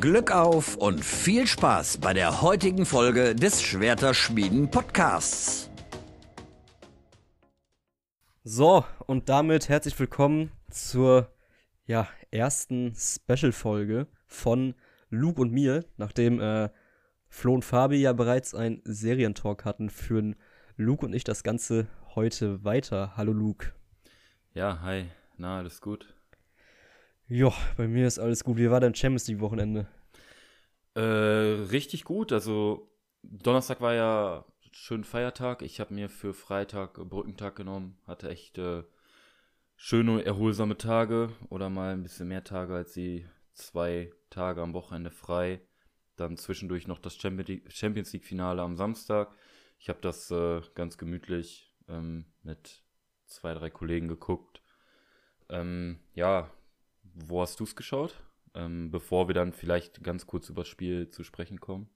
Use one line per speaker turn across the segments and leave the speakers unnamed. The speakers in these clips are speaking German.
Glück auf und viel Spaß bei der heutigen Folge des Schwerterschmieden Podcasts.
So, und damit herzlich willkommen zur ja, ersten Special-Folge von Luke und mir, nachdem äh, Flo und Fabi ja bereits einen Serientalk hatten, führen Luke und ich das Ganze heute weiter. Hallo Luke.
Ja, hi. Na, alles gut?
Ja, bei mir ist alles gut. Wie war dein Champions League Wochenende?
Äh, richtig gut. Also Donnerstag war ja schön Feiertag. Ich habe mir für Freitag Brückentag genommen. Hatte echt äh, schöne, erholsame Tage oder mal ein bisschen mehr Tage als die zwei Tage am Wochenende frei. Dann zwischendurch noch das Champions League Finale am Samstag. Ich habe das äh, ganz gemütlich ähm, mit zwei, drei Kollegen geguckt. Ähm, ja, wo hast du es geschaut? Ähm, bevor wir dann vielleicht ganz kurz über das Spiel zu sprechen kommen.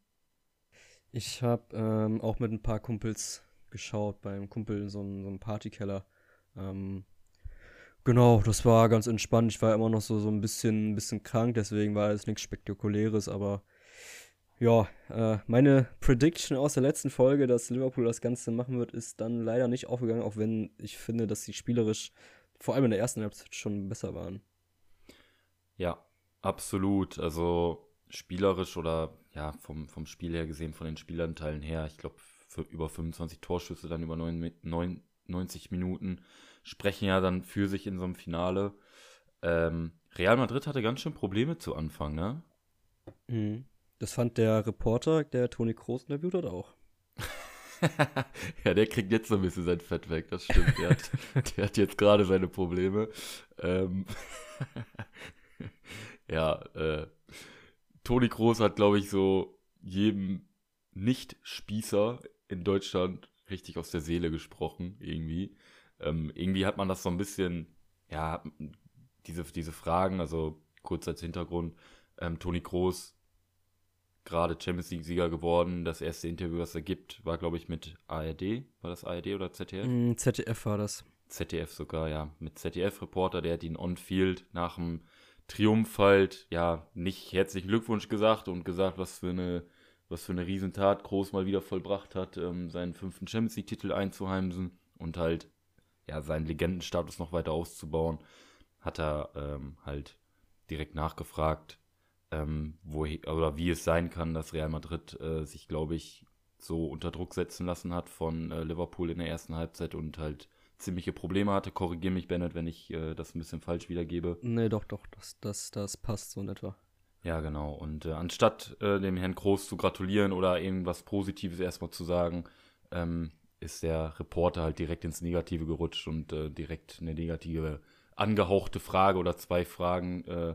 Ich habe ähm, auch mit ein paar Kumpels geschaut, beim Kumpel in so einem, so Partykeller. Ähm, genau, das war ganz entspannt. Ich war immer noch so, so ein bisschen, ein bisschen krank, deswegen war es nichts Spektakuläres, aber ja, äh, meine Prediction aus der letzten Folge, dass Liverpool das Ganze machen wird, ist dann leider nicht aufgegangen, auch wenn ich finde, dass sie spielerisch vor allem in der ersten Halbzeit schon besser waren.
Ja, absolut. Also spielerisch oder ja, vom, vom Spiel her gesehen, von den Spielanteilen her, ich glaube, für über 25 Torschüsse dann über 9, 9, 90 Minuten sprechen ja dann für sich in so einem Finale. Ähm, Real Madrid hatte ganz schön Probleme zu Anfang, ne?
Mhm. Das fand der Reporter, der Toni Kroos interviewt hat, auch.
ja, der kriegt jetzt so ein bisschen sein Fett weg, das stimmt. Der hat, der hat jetzt gerade seine Probleme. Ähm ja, äh, Toni Kroos hat, glaube ich, so jedem Nicht-Spießer in Deutschland richtig aus der Seele gesprochen, irgendwie. Ähm, irgendwie hat man das so ein bisschen, ja, diese, diese Fragen, also kurz als Hintergrund, ähm, Toni Kroos gerade Champions League-Sieger geworden. Das erste Interview, was er gibt, war, glaube ich, mit ARD. War das ARD oder ZDF?
Mm, ZDF war das.
ZDF sogar, ja. Mit ZDF-Reporter, der hat ihn on-field nach dem Triumph halt, ja, nicht herzlichen Glückwunsch gesagt und gesagt, was für eine, was für eine Riesentat Groß mal wieder vollbracht hat, ähm, seinen fünften Champions League-Titel einzuheimsen und halt, ja, seinen Legendenstatus noch weiter auszubauen, hat er ähm, halt direkt nachgefragt, ähm, wo, oder wie es sein kann, dass Real Madrid äh, sich, glaube ich, so unter Druck setzen lassen hat von äh, Liverpool in der ersten Halbzeit und halt ziemliche Probleme hatte. Korrigiere mich, Bennett, wenn ich äh, das ein bisschen falsch wiedergebe.
Nee, doch, doch, das, das, das passt so in etwa.
Ja, genau. Und äh, anstatt äh, dem Herrn Groß zu gratulieren oder irgendwas Positives erstmal zu sagen, ähm, ist der Reporter halt direkt ins Negative gerutscht und äh, direkt eine negative angehauchte Frage oder zwei Fragen äh,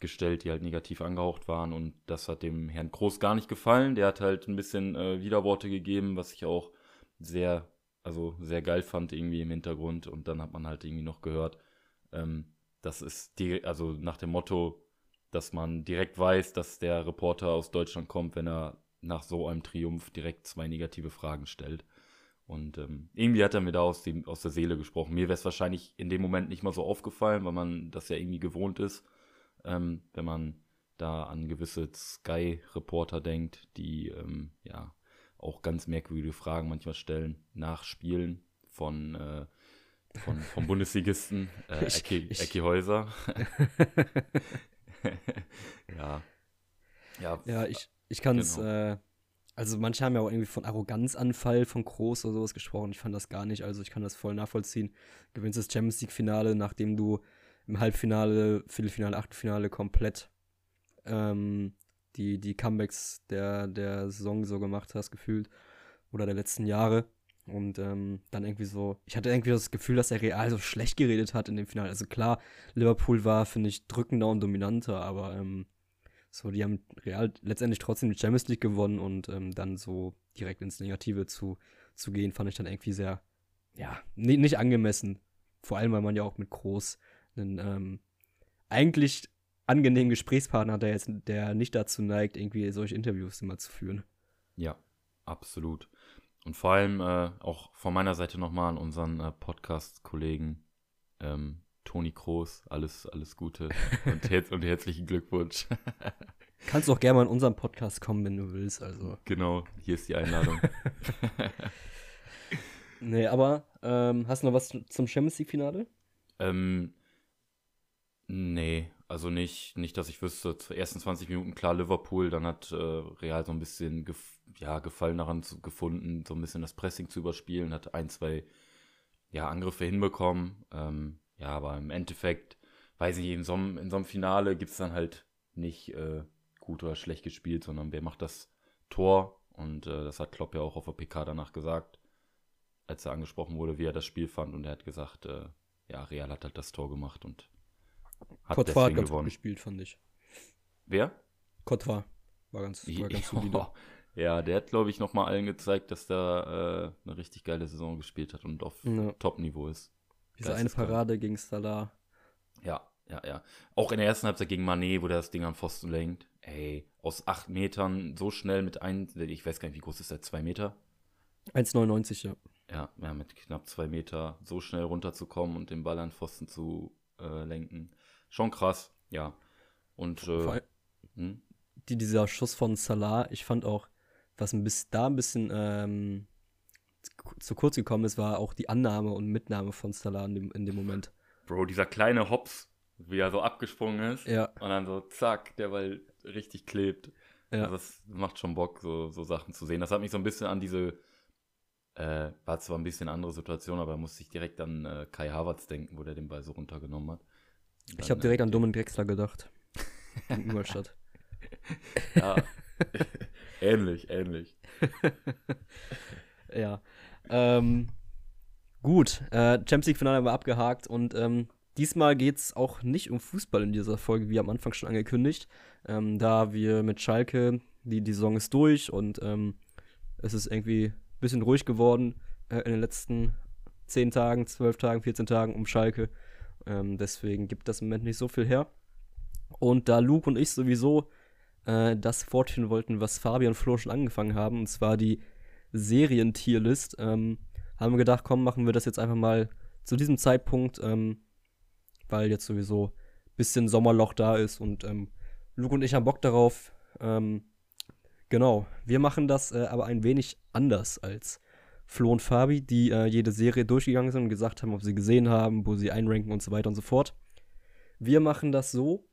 gestellt, die halt negativ angehaucht waren. Und das hat dem Herrn Groß gar nicht gefallen. Der hat halt ein bisschen äh, Widerworte gegeben, was ich auch sehr also sehr geil fand irgendwie im Hintergrund. Und dann hat man halt irgendwie noch gehört, ähm, das ist die, also nach dem Motto, dass man direkt weiß, dass der Reporter aus Deutschland kommt, wenn er nach so einem Triumph direkt zwei negative Fragen stellt. Und ähm, irgendwie hat er mir da aus, dem, aus der Seele gesprochen. Mir wäre es wahrscheinlich in dem Moment nicht mal so aufgefallen, weil man das ja irgendwie gewohnt ist, ähm, wenn man da an gewisse Sky-Reporter denkt, die ähm, ja auch ganz merkwürdige Fragen manchmal stellen nach Spielen von, äh, von vom Bundesligisten äh, Ecki, Ecki Häuser. ja.
Ja, ja ich, ich kann es, genau. äh, also manche haben ja auch irgendwie von Arroganzanfall von Groß oder sowas gesprochen. Ich fand das gar nicht, also ich kann das voll nachvollziehen. Gewinnst das Champions League-Finale, nachdem du im Halbfinale, Viertelfinale, Achtelfinale komplett ähm, die, die Comebacks der, der Saison so gemacht hast, gefühlt. Oder der letzten Jahre. Und ähm, dann irgendwie so, ich hatte irgendwie das Gefühl, dass er Real so schlecht geredet hat in dem Finale. Also klar, Liverpool war, finde ich, drückender und dominanter, aber ähm, so, die haben Real letztendlich trotzdem die Champions League gewonnen und ähm, dann so direkt ins Negative zu, zu gehen, fand ich dann irgendwie sehr, ja, nicht, angemessen. Vor allem, weil man ja auch mit Groß einen ähm, eigentlich angenehmen Gesprächspartner, der jetzt, der nicht dazu neigt, irgendwie solche Interviews immer zu führen.
Ja, absolut. Und vor allem äh, auch von meiner Seite nochmal an unseren äh, Podcast-Kollegen ähm, Toni Kroos, alles, alles Gute und, her und herzlichen Glückwunsch.
Kannst auch gerne mal in unseren Podcast kommen, wenn du willst. Also.
Genau, hier ist die Einladung.
nee, aber ähm, hast du noch was zum Champions League-Finale?
Ähm, nee, also nicht, nicht, dass ich wüsste. Zur ersten 20 Minuten klar Liverpool, dann hat äh, Real so ein bisschen gef ja, Gefallen daran zu, gefunden, so ein bisschen das Pressing zu überspielen, hat ein, zwei ja, Angriffe hinbekommen. Ähm, ja, aber im Endeffekt, weiß ich, in so einem, Finale gibt es dann halt nicht äh, gut oder schlecht gespielt, sondern wer macht das Tor? Und äh, das hat Klopp ja auch auf der PK danach gesagt, als er angesprochen wurde, wie er das Spiel fand. Und er hat gesagt, äh, ja, Real hat halt das Tor gemacht und
hat deswegen hat ganz gewonnen. gut gespielt, fand ich.
Wer?
Cottwa war ganz, war ganz solide.
Ja, der hat, glaube ich, nochmal allen gezeigt, dass der äh, eine richtig geile Saison gespielt hat und auf ja. Top-Niveau ist.
Diese eine Parade gegen Salah.
Ja, ja, ja. Auch in der ersten Halbzeit gegen Manet, wo der das Ding am Pfosten lenkt. Ey, aus acht Metern so schnell mit ein, ich weiß gar nicht, wie groß ist der, zwei Meter?
1,99, ja.
Ja, ja, mit knapp zwei Meter so schnell runterzukommen und den Ball an Pfosten zu äh, lenken. Schon krass, ja. Und äh,
hm? die, dieser Schuss von Salah, ich fand auch, was ein bisschen, da ein bisschen ähm, zu kurz gekommen ist, war auch die Annahme und Mitnahme von Salah in dem, in dem Moment.
Bro, dieser kleine Hops, wie er so abgesprungen ist.
Ja.
Und dann so, zack, der Ball richtig klebt. Ja. Also das macht schon Bock, so, so Sachen zu sehen. Das hat mich so ein bisschen an diese, äh, war zwar ein bisschen andere Situation, aber musste ich direkt an äh, Kai Havertz denken, wo der den Ball so runtergenommen hat.
Ich habe direkt äh, an Dominik Drexler gedacht. in Ingolstadt.
ja. ähnlich, ähnlich.
ja. Ähm, gut, äh, Champions League-Finale haben wir abgehakt und ähm, diesmal geht es auch nicht um Fußball in dieser Folge, wie am Anfang schon angekündigt, ähm, da wir mit Schalke, die, die Saison ist durch und ähm, es ist irgendwie ein bisschen ruhig geworden äh, in den letzten 10 Tagen, 12 Tagen, 14 Tagen um Schalke. Ähm, deswegen gibt das im Moment nicht so viel her. Und da Luke und ich sowieso äh, das fortführen wollten, was Fabian und Flo schon angefangen haben, und zwar die Serientierlist, ähm, haben wir gedacht, komm, machen wir das jetzt einfach mal zu diesem Zeitpunkt, ähm, weil jetzt sowieso ein bisschen Sommerloch da ist und ähm, Luke und ich haben Bock darauf. Ähm, genau, wir machen das äh, aber ein wenig anders als Flo und Fabi, die äh, jede Serie durchgegangen sind und gesagt haben, ob sie gesehen haben, wo sie einranken und so weiter und so fort. Wir machen das so,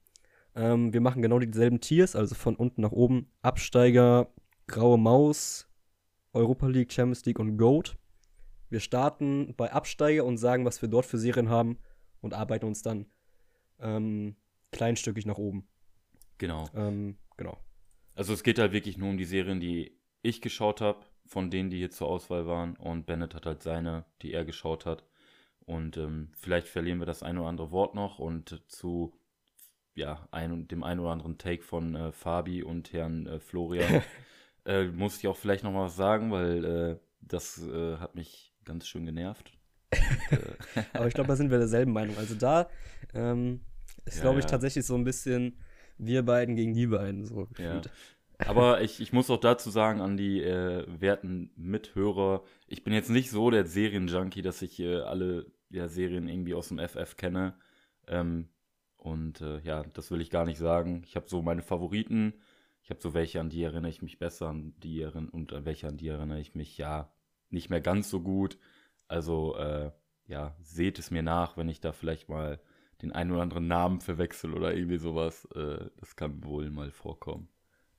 ähm, wir machen genau dieselben Tiers, also von unten nach oben. Absteiger, Graue Maus, Europa League, Champions League und Goat. Wir starten bei Absteiger und sagen, was wir dort für Serien haben und arbeiten uns dann ähm, kleinstückig nach oben.
Genau.
Ähm, genau.
Also es geht halt wirklich nur um die Serien, die ich geschaut habe, von denen, die hier zur Auswahl waren. Und Bennett hat halt seine, die er geschaut hat. Und ähm, vielleicht verlieren wir das ein oder andere Wort noch. Und zu ja, ein, dem einen oder anderen Take von äh, Fabi und Herrn äh, Florian äh, muss ich auch vielleicht noch mal was sagen, weil äh, das äh, hat mich ganz schön genervt.
Und, äh, Aber ich glaube, da sind wir derselben Meinung. Also da ähm, ist, ja, glaube ich, ja. tatsächlich so ein bisschen wir beiden gegen die beiden so
gefühlt. Ja. Aber ich, ich muss auch dazu sagen an die äh, werten Mithörer, ich bin jetzt nicht so der Serienjunkie, dass ich äh, alle ja, Serien irgendwie aus dem FF kenne. Ähm, und äh, ja, das will ich gar nicht sagen. Ich habe so meine Favoriten. Ich habe so welche, an die erinnere ich mich besser, an die und an welche, an die erinnere ich mich ja nicht mehr ganz so gut. Also äh, ja, seht es mir nach, wenn ich da vielleicht mal den einen oder anderen Namen verwechsel oder irgendwie sowas. Äh, das kann wohl mal vorkommen.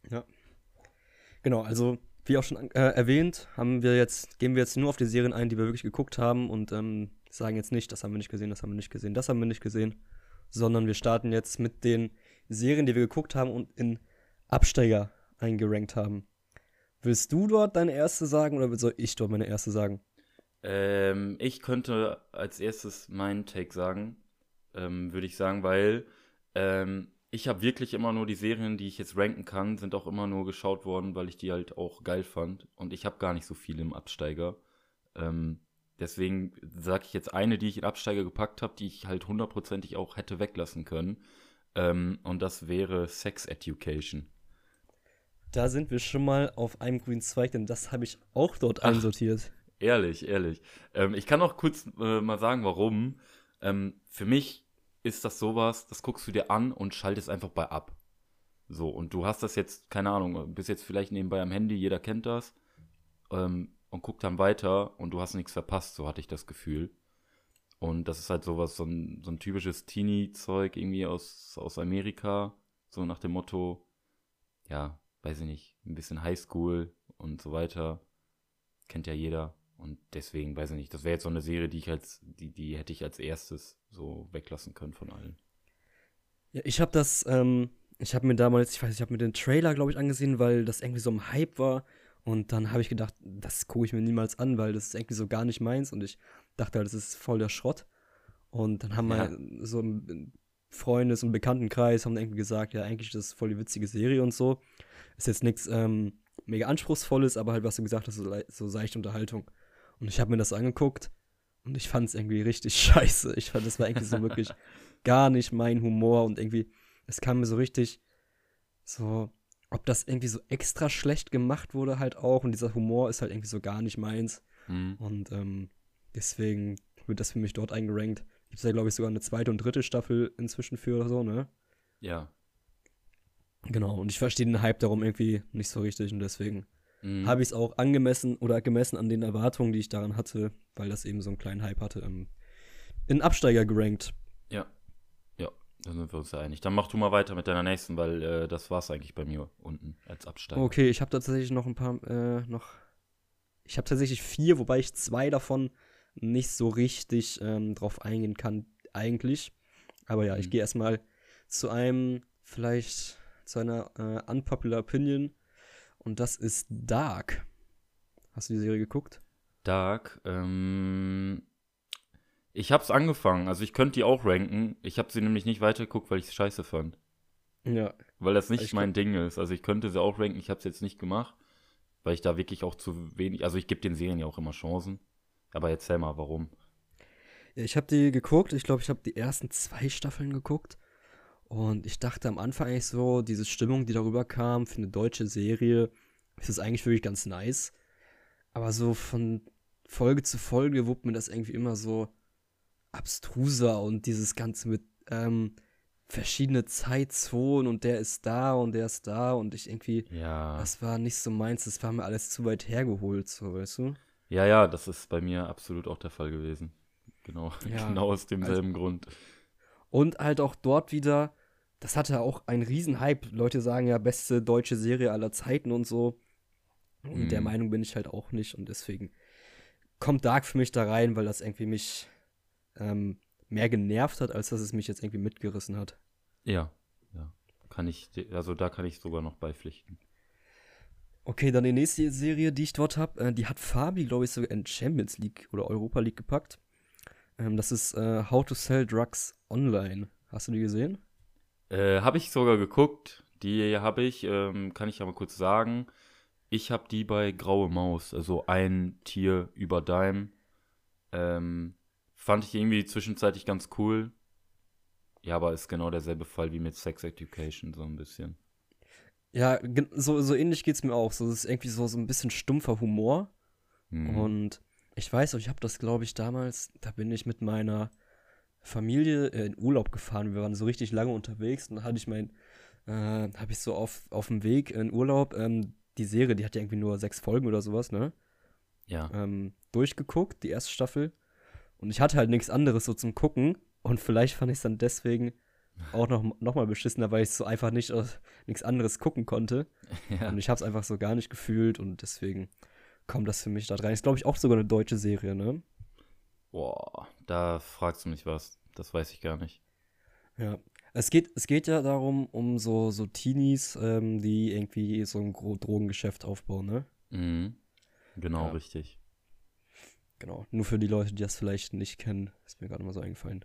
Ja. Genau, also wie auch schon äh, erwähnt, haben wir jetzt, gehen wir jetzt nur auf die Serien ein, die wir wirklich geguckt haben und ähm, sagen jetzt nicht, das haben wir nicht gesehen, das haben wir nicht gesehen, das haben wir nicht gesehen, sondern wir starten jetzt mit den Serien, die wir geguckt haben und in Absteiger eingerankt haben. Willst du dort deine erste sagen oder soll ich dort meine erste sagen?
Ähm, ich könnte als erstes meinen Take sagen, ähm, würde ich sagen, weil ähm, ich habe wirklich immer nur die Serien, die ich jetzt ranken kann, sind auch immer nur geschaut worden, weil ich die halt auch geil fand. Und ich habe gar nicht so viel im Absteiger. Ähm, Deswegen sage ich jetzt eine, die ich in Absteiger gepackt habe, die ich halt hundertprozentig auch hätte weglassen können. Ähm, und das wäre Sex Education.
Da sind wir schon mal auf einem grünen Zweig, denn das habe ich auch dort Ach, einsortiert.
Ehrlich, ehrlich. Ähm, ich kann auch kurz äh, mal sagen, warum. Ähm, für mich ist das sowas, das guckst du dir an und schaltest einfach bei ab. So, und du hast das jetzt, keine Ahnung, bist jetzt vielleicht nebenbei am Handy, jeder kennt das, ähm, und guckt dann weiter und du hast nichts verpasst, so hatte ich das Gefühl. Und das ist halt sowas, so ein, so ein typisches Teenie-Zeug irgendwie aus, aus Amerika, so nach dem Motto, ja, weiß ich nicht, ein bisschen Highschool und so weiter. Kennt ja jeder. Und deswegen, weiß ich nicht, das wäre jetzt so eine Serie, die ich als, die, die hätte ich als erstes so weglassen können von allen.
Ja, ich habe das, ähm, ich habe mir damals, ich weiß, ich habe mir den Trailer, glaube ich, angesehen, weil das irgendwie so ein Hype war. Und dann habe ich gedacht, das gucke ich mir niemals an, weil das ist irgendwie so gar nicht meins. Und ich dachte halt, das ist voll der Schrott. Und dann haben ja. wir so im Freundes- und Bekanntenkreis haben irgendwie gesagt, ja, eigentlich ist das voll die witzige Serie und so. Ist jetzt nichts ähm, mega anspruchsvolles, aber halt, was du gesagt hast, so, so seichte Unterhaltung. Und ich habe mir das angeguckt und ich fand es irgendwie richtig scheiße. Ich fand, das war irgendwie so wirklich gar nicht mein Humor und irgendwie, es kam mir so richtig so, ob das irgendwie so extra schlecht gemacht wurde halt auch und dieser Humor ist halt irgendwie so gar nicht meins. Mhm. Und ähm, deswegen wird das für mich dort eingerankt. Gibt es ja, glaube ich, sogar eine zweite und dritte Staffel inzwischen für oder so, ne?
Ja.
Genau, und ich verstehe den Hype darum irgendwie nicht so richtig und deswegen mhm. habe ich es auch angemessen oder gemessen an den Erwartungen, die ich daran hatte, weil das eben so einen kleinen Hype hatte, ähm, in Absteiger gerankt.
Ja. Ja, da sind wir uns ja einig. Dann mach du mal weiter mit deiner nächsten, weil äh, das war es eigentlich bei mir unten als Absteiger.
Okay, ich habe tatsächlich noch ein paar, äh, noch. Ich habe tatsächlich vier, wobei ich zwei davon nicht so richtig ähm, drauf eingehen kann, eigentlich. Aber ja, mhm. ich gehe erstmal zu einem, vielleicht zu einer äh, unpopular Opinion. Und das ist Dark. Hast du die Serie geguckt?
Dark, ähm. Ich hab's angefangen, also ich könnte die auch ranken. Ich habe sie nämlich nicht weitergeguckt, weil ich es scheiße fand.
Ja.
Weil das nicht mein Ding ist. Also ich könnte sie auch ranken, ich habe es jetzt nicht gemacht, weil ich da wirklich auch zu wenig. Also ich gebe den Serien ja auch immer Chancen. Aber erzähl mal, warum.
Ich habe die geguckt. Ich glaube, ich habe die ersten zwei Staffeln geguckt. Und ich dachte am Anfang eigentlich so, diese Stimmung, die darüber kam für eine deutsche Serie, ist das eigentlich wirklich ganz nice. Aber so von Folge zu Folge wurde mir das irgendwie immer so abstruser und dieses Ganze mit ähm, verschiedene Zeitzonen und der ist da und der ist da und ich irgendwie,
ja.
das war nicht so meins, das war mir alles zu weit hergeholt, so, weißt du?
Ja, ja, das ist bei mir absolut auch der Fall gewesen. Genau, ja, genau aus demselben also, Grund.
Und halt auch dort wieder, das hatte auch einen riesen Hype. Leute sagen ja, beste deutsche Serie aller Zeiten und so. Und mm. der mhm. Meinung bin ich halt auch nicht. Und deswegen kommt Dark für mich da rein, weil das irgendwie mich ähm, mehr genervt hat, als dass es mich jetzt irgendwie mitgerissen hat.
Ja, ja. Kann ich, also da kann ich sogar noch beipflichten.
Okay, dann die nächste Serie, die ich dort habe, äh, die hat Fabi, glaube ich, sogar in Champions League oder Europa League gepackt. Ähm, das ist äh, How to Sell Drugs Online. Hast du die gesehen?
Äh, habe ich sogar geguckt. Die habe ich, ähm, kann ich aber kurz sagen. Ich habe die bei Graue Maus, also ein Tier über Dime. Ähm, fand ich irgendwie zwischenzeitlich ganz cool. Ja, aber ist genau derselbe Fall wie mit Sex Education, so ein bisschen.
Ja, so, so ähnlich es mir auch. So, das ist irgendwie so, so ein bisschen stumpfer Humor. Mhm. Und ich weiß auch, ich habe das, glaube ich, damals, da bin ich mit meiner Familie äh, in Urlaub gefahren. Wir waren so richtig lange unterwegs und da hatte ich mein, äh, habe ich so auf, auf dem Weg in Urlaub ähm, die Serie, die hat ja irgendwie nur sechs Folgen oder sowas, ne?
Ja.
Ähm, durchgeguckt, die erste Staffel. Und ich hatte halt nichts anderes so zum Gucken. Und vielleicht fand ich es dann deswegen auch noch, noch mal beschissener, weil ich so einfach nicht uh, nichts anderes gucken konnte. Ja. Und ich habe es einfach so gar nicht gefühlt und deswegen kommt das für mich da rein. Ist, glaube ich, auch sogar eine deutsche Serie, ne?
Boah, da fragst du mich was. Das weiß ich gar nicht.
Ja. Es geht, es geht ja darum, um so, so Teenies, ähm, die irgendwie so ein Drogengeschäft aufbauen, ne?
Mhm. Genau, ja. richtig.
Genau. Nur für die Leute, die das vielleicht nicht kennen, ist mir gerade mal so eingefallen.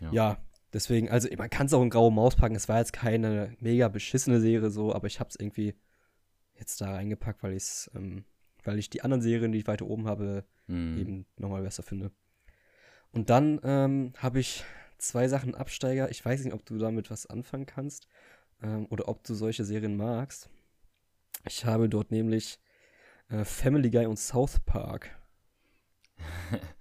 Ja. ja. Deswegen, also man kann es auch in graue Maus packen. Es war jetzt keine mega beschissene Serie so, aber ich habe es irgendwie jetzt da reingepackt, weil ich ähm, weil ich die anderen Serien, die ich weiter oben habe, mhm. eben nochmal besser finde. Und dann ähm, habe ich zwei Sachen Absteiger. Ich weiß nicht, ob du damit was anfangen kannst ähm, oder ob du solche Serien magst. Ich habe dort nämlich äh, Family Guy und South Park.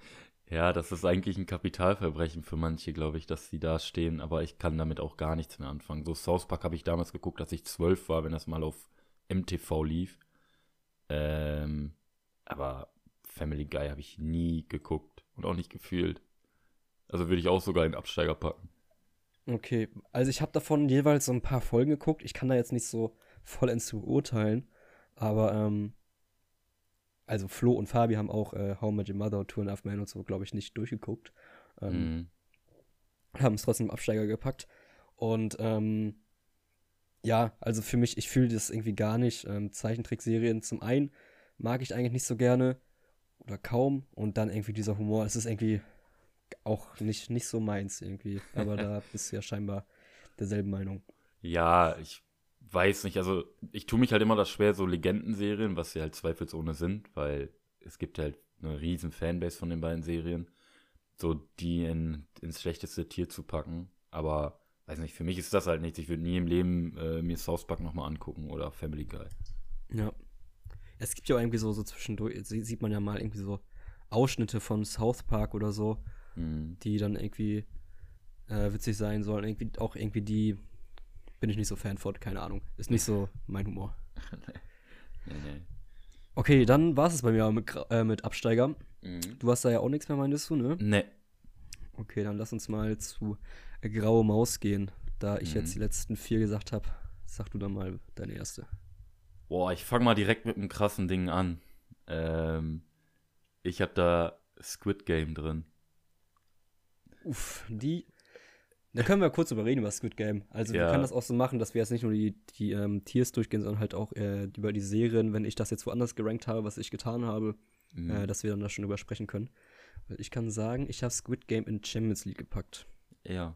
Ja, das ist eigentlich ein Kapitalverbrechen für manche, glaube ich, dass sie da stehen, aber ich kann damit auch gar nichts mehr anfangen. So South Park habe ich damals geguckt, als ich zwölf war, wenn das mal auf MTV lief. Ähm, aber Family Guy habe ich nie geguckt und auch nicht gefühlt. Also würde ich auch sogar in Absteiger packen.
Okay, also ich habe davon jeweils so ein paar Folgen geguckt. Ich kann da jetzt nicht so vollends zu beurteilen, aber ähm, also Flo und Fabi haben auch äh, How Much Your Mother, Two and a Half Men und so, glaube ich, nicht durchgeguckt. Ähm, mm. Haben es trotzdem im Absteiger gepackt. Und ähm, ja, also für mich, ich fühle das irgendwie gar nicht. Ähm, Zeichentrickserien zum einen mag ich eigentlich nicht so gerne oder kaum und dann irgendwie dieser Humor, es ist irgendwie auch nicht, nicht so meins irgendwie. Aber da bist du ja scheinbar derselben Meinung.
Ja, ich weiß nicht, also ich tue mich halt immer das schwer, so Legendenserien, was sie halt zweifelsohne sind, weil es gibt halt eine riesen Fanbase von den beiden Serien, so die in, ins schlechteste Tier zu packen. Aber weiß nicht, für mich ist das halt nichts. Ich würde nie im Leben äh, mir South Park nochmal angucken oder Family Guy.
Ja. Es gibt ja auch irgendwie so, so zwischendurch, sieht man ja mal irgendwie so Ausschnitte von South Park oder so, mhm. die dann irgendwie äh, witzig sein sollen. Irgendwie auch irgendwie die bin ich nicht so Fan von, keine Ahnung. Ist nicht so mein Humor. nee, nee. Okay, dann war es bei mir mit, äh, mit Absteiger. Mhm. Du hast da ja auch nichts mehr, meinst du, ne?
Nee.
Okay, dann lass uns mal zu Graue Maus gehen. Da ich mhm. jetzt die letzten vier gesagt habe, sag du dann mal deine erste.
Boah, ich fange mal direkt mit einem krassen Ding an. Ähm, ich habe da Squid Game drin.
Uff, die da können wir kurz überreden über Squid Game. Also ja. wir können das auch so machen, dass wir jetzt nicht nur die, die ähm, Tiers durchgehen, sondern halt auch äh, über die Serien, wenn ich das jetzt woanders gerankt habe, was ich getan habe, mhm. äh, dass wir dann da schon drüber sprechen können. Ich kann sagen, ich habe Squid Game in Champions League gepackt.
Ja.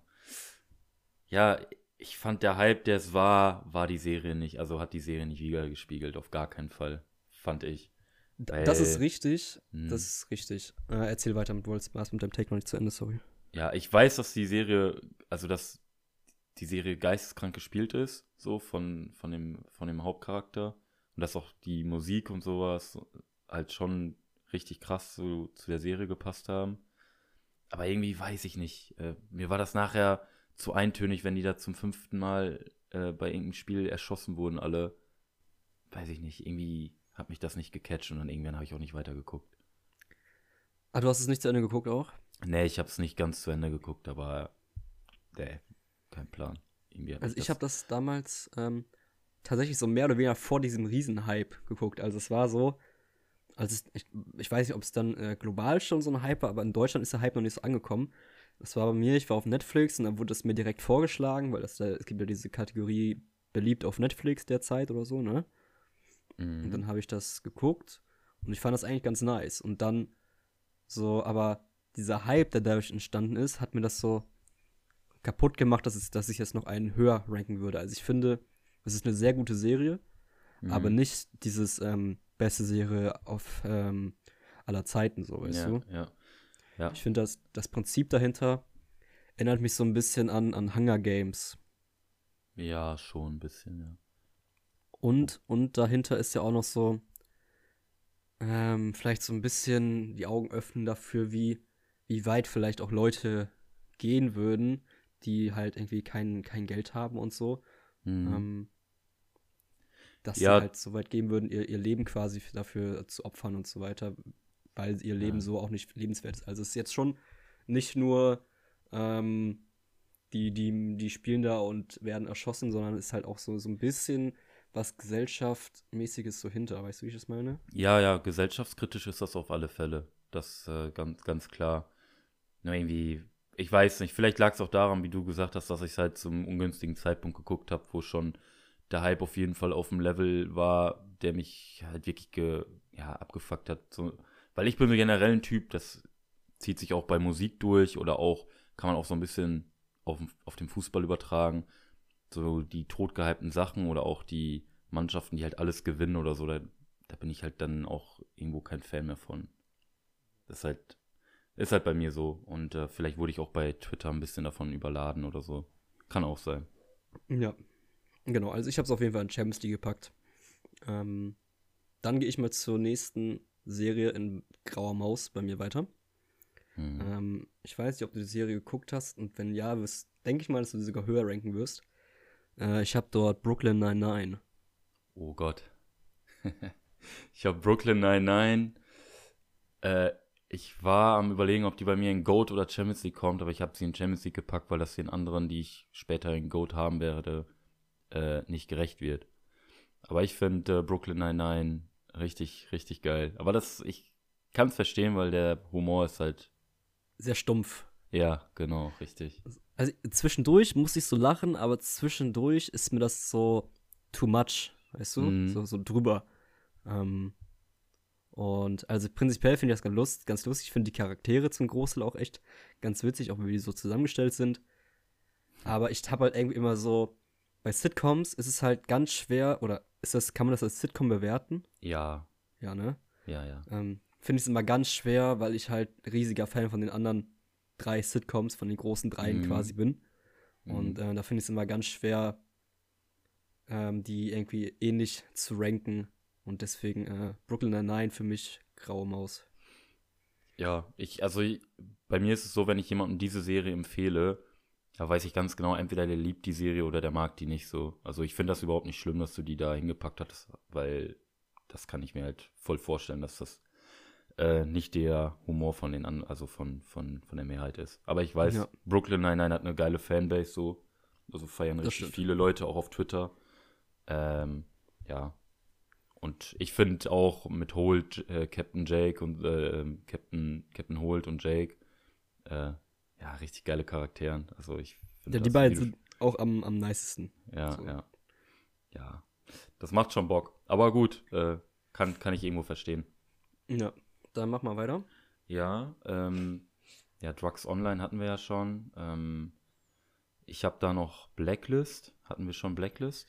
Ja, ich fand der Hype, der es war, war die Serie nicht. Also hat die Serie nicht wieder gespiegelt, auf gar keinen Fall. Fand ich.
Weil, das ist richtig. Mh. Das ist richtig. Äh, erzähl weiter mit Wolfs mit deinem Take noch nicht zu Ende, sorry.
Ja, ich weiß, dass die Serie, also dass die Serie geisteskrank gespielt ist, so von, von, dem, von dem Hauptcharakter. Und dass auch die Musik und sowas halt schon richtig krass zu, zu der Serie gepasst haben. Aber irgendwie weiß ich nicht. Äh, mir war das nachher zu eintönig, wenn die da zum fünften Mal äh, bei irgendeinem Spiel erschossen wurden, alle. Weiß ich nicht. Irgendwie hat mich das nicht gecatcht und dann irgendwann habe ich auch nicht weitergeguckt.
Ah, du hast es nicht zu Ende geguckt auch?
Nee, ich habe es nicht ganz zu Ende geguckt, aber nee, kein Plan.
also ich habe das damals ähm, tatsächlich so mehr oder weniger vor diesem Riesenhype geguckt. Also es war so, also ich, ich, weiß nicht, ob es dann äh, global schon so ein Hype war, aber in Deutschland ist der Hype noch nicht so angekommen. Das war bei mir, ich war auf Netflix und dann wurde es mir direkt vorgeschlagen, weil das, es gibt ja diese Kategorie beliebt auf Netflix derzeit oder so, ne? Mhm. Und dann habe ich das geguckt und ich fand das eigentlich ganz nice. Und dann so, aber dieser Hype, der dadurch entstanden ist, hat mir das so kaputt gemacht, dass, es, dass ich jetzt noch einen höher ranken würde. Also ich finde, es ist eine sehr gute Serie, mhm. aber nicht dieses ähm, beste Serie auf ähm, aller Zeiten, so weißt
ja,
du?
Ja. Ja.
Ich finde, das, das Prinzip dahinter erinnert mich so ein bisschen an, an Hunger Games.
Ja, schon ein bisschen, ja.
Und, und dahinter ist ja auch noch so, ähm, vielleicht so ein bisschen die Augen öffnen dafür, wie wie weit vielleicht auch Leute gehen würden, die halt irgendwie kein, kein Geld haben und so. Mhm. Ähm, dass ja. sie halt so weit gehen würden, ihr, ihr Leben quasi dafür zu opfern und so weiter, weil ihr Leben ja. so auch nicht lebenswert ist. Also es ist jetzt schon nicht nur ähm, die, die, die spielen da und werden erschossen, sondern es ist halt auch so, so ein bisschen was gesellschaftmäßiges so hinter, weißt du, wie ich das meine?
Ja, ja, gesellschaftskritisch ist das auf alle Fälle. Das äh, ganz, ganz klar nur irgendwie, ich weiß nicht, vielleicht lag es auch daran, wie du gesagt hast, dass ich es halt zum ungünstigen Zeitpunkt geguckt habe, wo schon der Hype auf jeden Fall auf dem Level war, der mich halt wirklich ge, ja, abgefuckt hat. So, weil ich bin so generell ein Typ, das zieht sich auch bei Musik durch oder auch, kann man auch so ein bisschen auf, auf den Fußball übertragen. So die totgehypten Sachen oder auch die Mannschaften, die halt alles gewinnen oder so, da, da bin ich halt dann auch irgendwo kein Fan mehr von. Das ist halt ist halt bei mir so. Und äh, vielleicht wurde ich auch bei Twitter ein bisschen davon überladen oder so. Kann auch sein.
Ja. Genau, also ich habe es auf jeden Fall in Champions League gepackt. Ähm, dann gehe ich mal zur nächsten Serie in Grauer Maus bei mir weiter. Mhm. Ähm, ich weiß nicht, ob du die Serie geguckt hast und wenn ja, denke ich mal, dass du sie sogar höher ranken wirst. Äh, ich habe dort Brooklyn 99.
Oh Gott. ich habe Brooklyn 99. Äh, ich war am überlegen, ob die bei mir in Goat oder Champions League kommt, aber ich habe sie in Champions League gepackt, weil das den anderen, die ich später in Goat haben werde, äh, nicht gerecht wird. Aber ich finde äh, Brooklyn 99 richtig, richtig geil. Aber das, ich kann es verstehen, weil der Humor ist halt.
Sehr stumpf.
Ja, genau, richtig.
Also zwischendurch muss ich so lachen, aber zwischendurch ist mir das so too much, weißt du? Mhm. So, so drüber. Ähm, und also prinzipiell finde ich das ganz, lust, ganz lustig. Ich finde die Charaktere zum Großteil auch echt ganz witzig, auch wie die so zusammengestellt sind. Aber ich habe halt irgendwie immer so, bei Sitcoms ist es halt ganz schwer, oder ist das, kann man das als Sitcom bewerten?
Ja.
Ja, ne?
Ja, ja.
Ähm, finde ich es immer ganz schwer, weil ich halt riesiger Fan von den anderen drei Sitcoms, von den großen dreien mhm. quasi bin. Und mhm. äh, da finde ich es immer ganz schwer, ähm, die irgendwie ähnlich zu ranken. Und deswegen äh, Brooklyn Nine-Nine für mich graue Maus.
Ja, ich, also bei mir ist es so, wenn ich jemandem diese Serie empfehle, da weiß ich ganz genau, entweder der liebt die Serie oder der mag die nicht so. Also ich finde das überhaupt nicht schlimm, dass du die da hingepackt hast, weil das kann ich mir halt voll vorstellen, dass das äh, nicht der Humor von den anderen, also von, von, von der Mehrheit ist. Aber ich weiß, ja. Brooklyn Nine-Nine hat eine geile Fanbase, so. Also feiern das richtig stimmt. viele Leute auch auf Twitter. Ähm, ja. Und ich finde auch mit Holt, äh, Captain Jake und äh, Captain, Captain Holt und Jake, äh, ja, richtig geile Charakteren. Also ich
finde. Ja, die beiden sind auch am, am nicesten.
Ja, so. ja. Ja. Das macht schon Bock. Aber gut, äh, kann, kann ich irgendwo verstehen.
Ja. Dann mach mal weiter.
Ja, ähm, ja, Drugs Online hatten wir ja schon. Ähm, ich habe da noch Blacklist. Hatten wir schon Blacklist?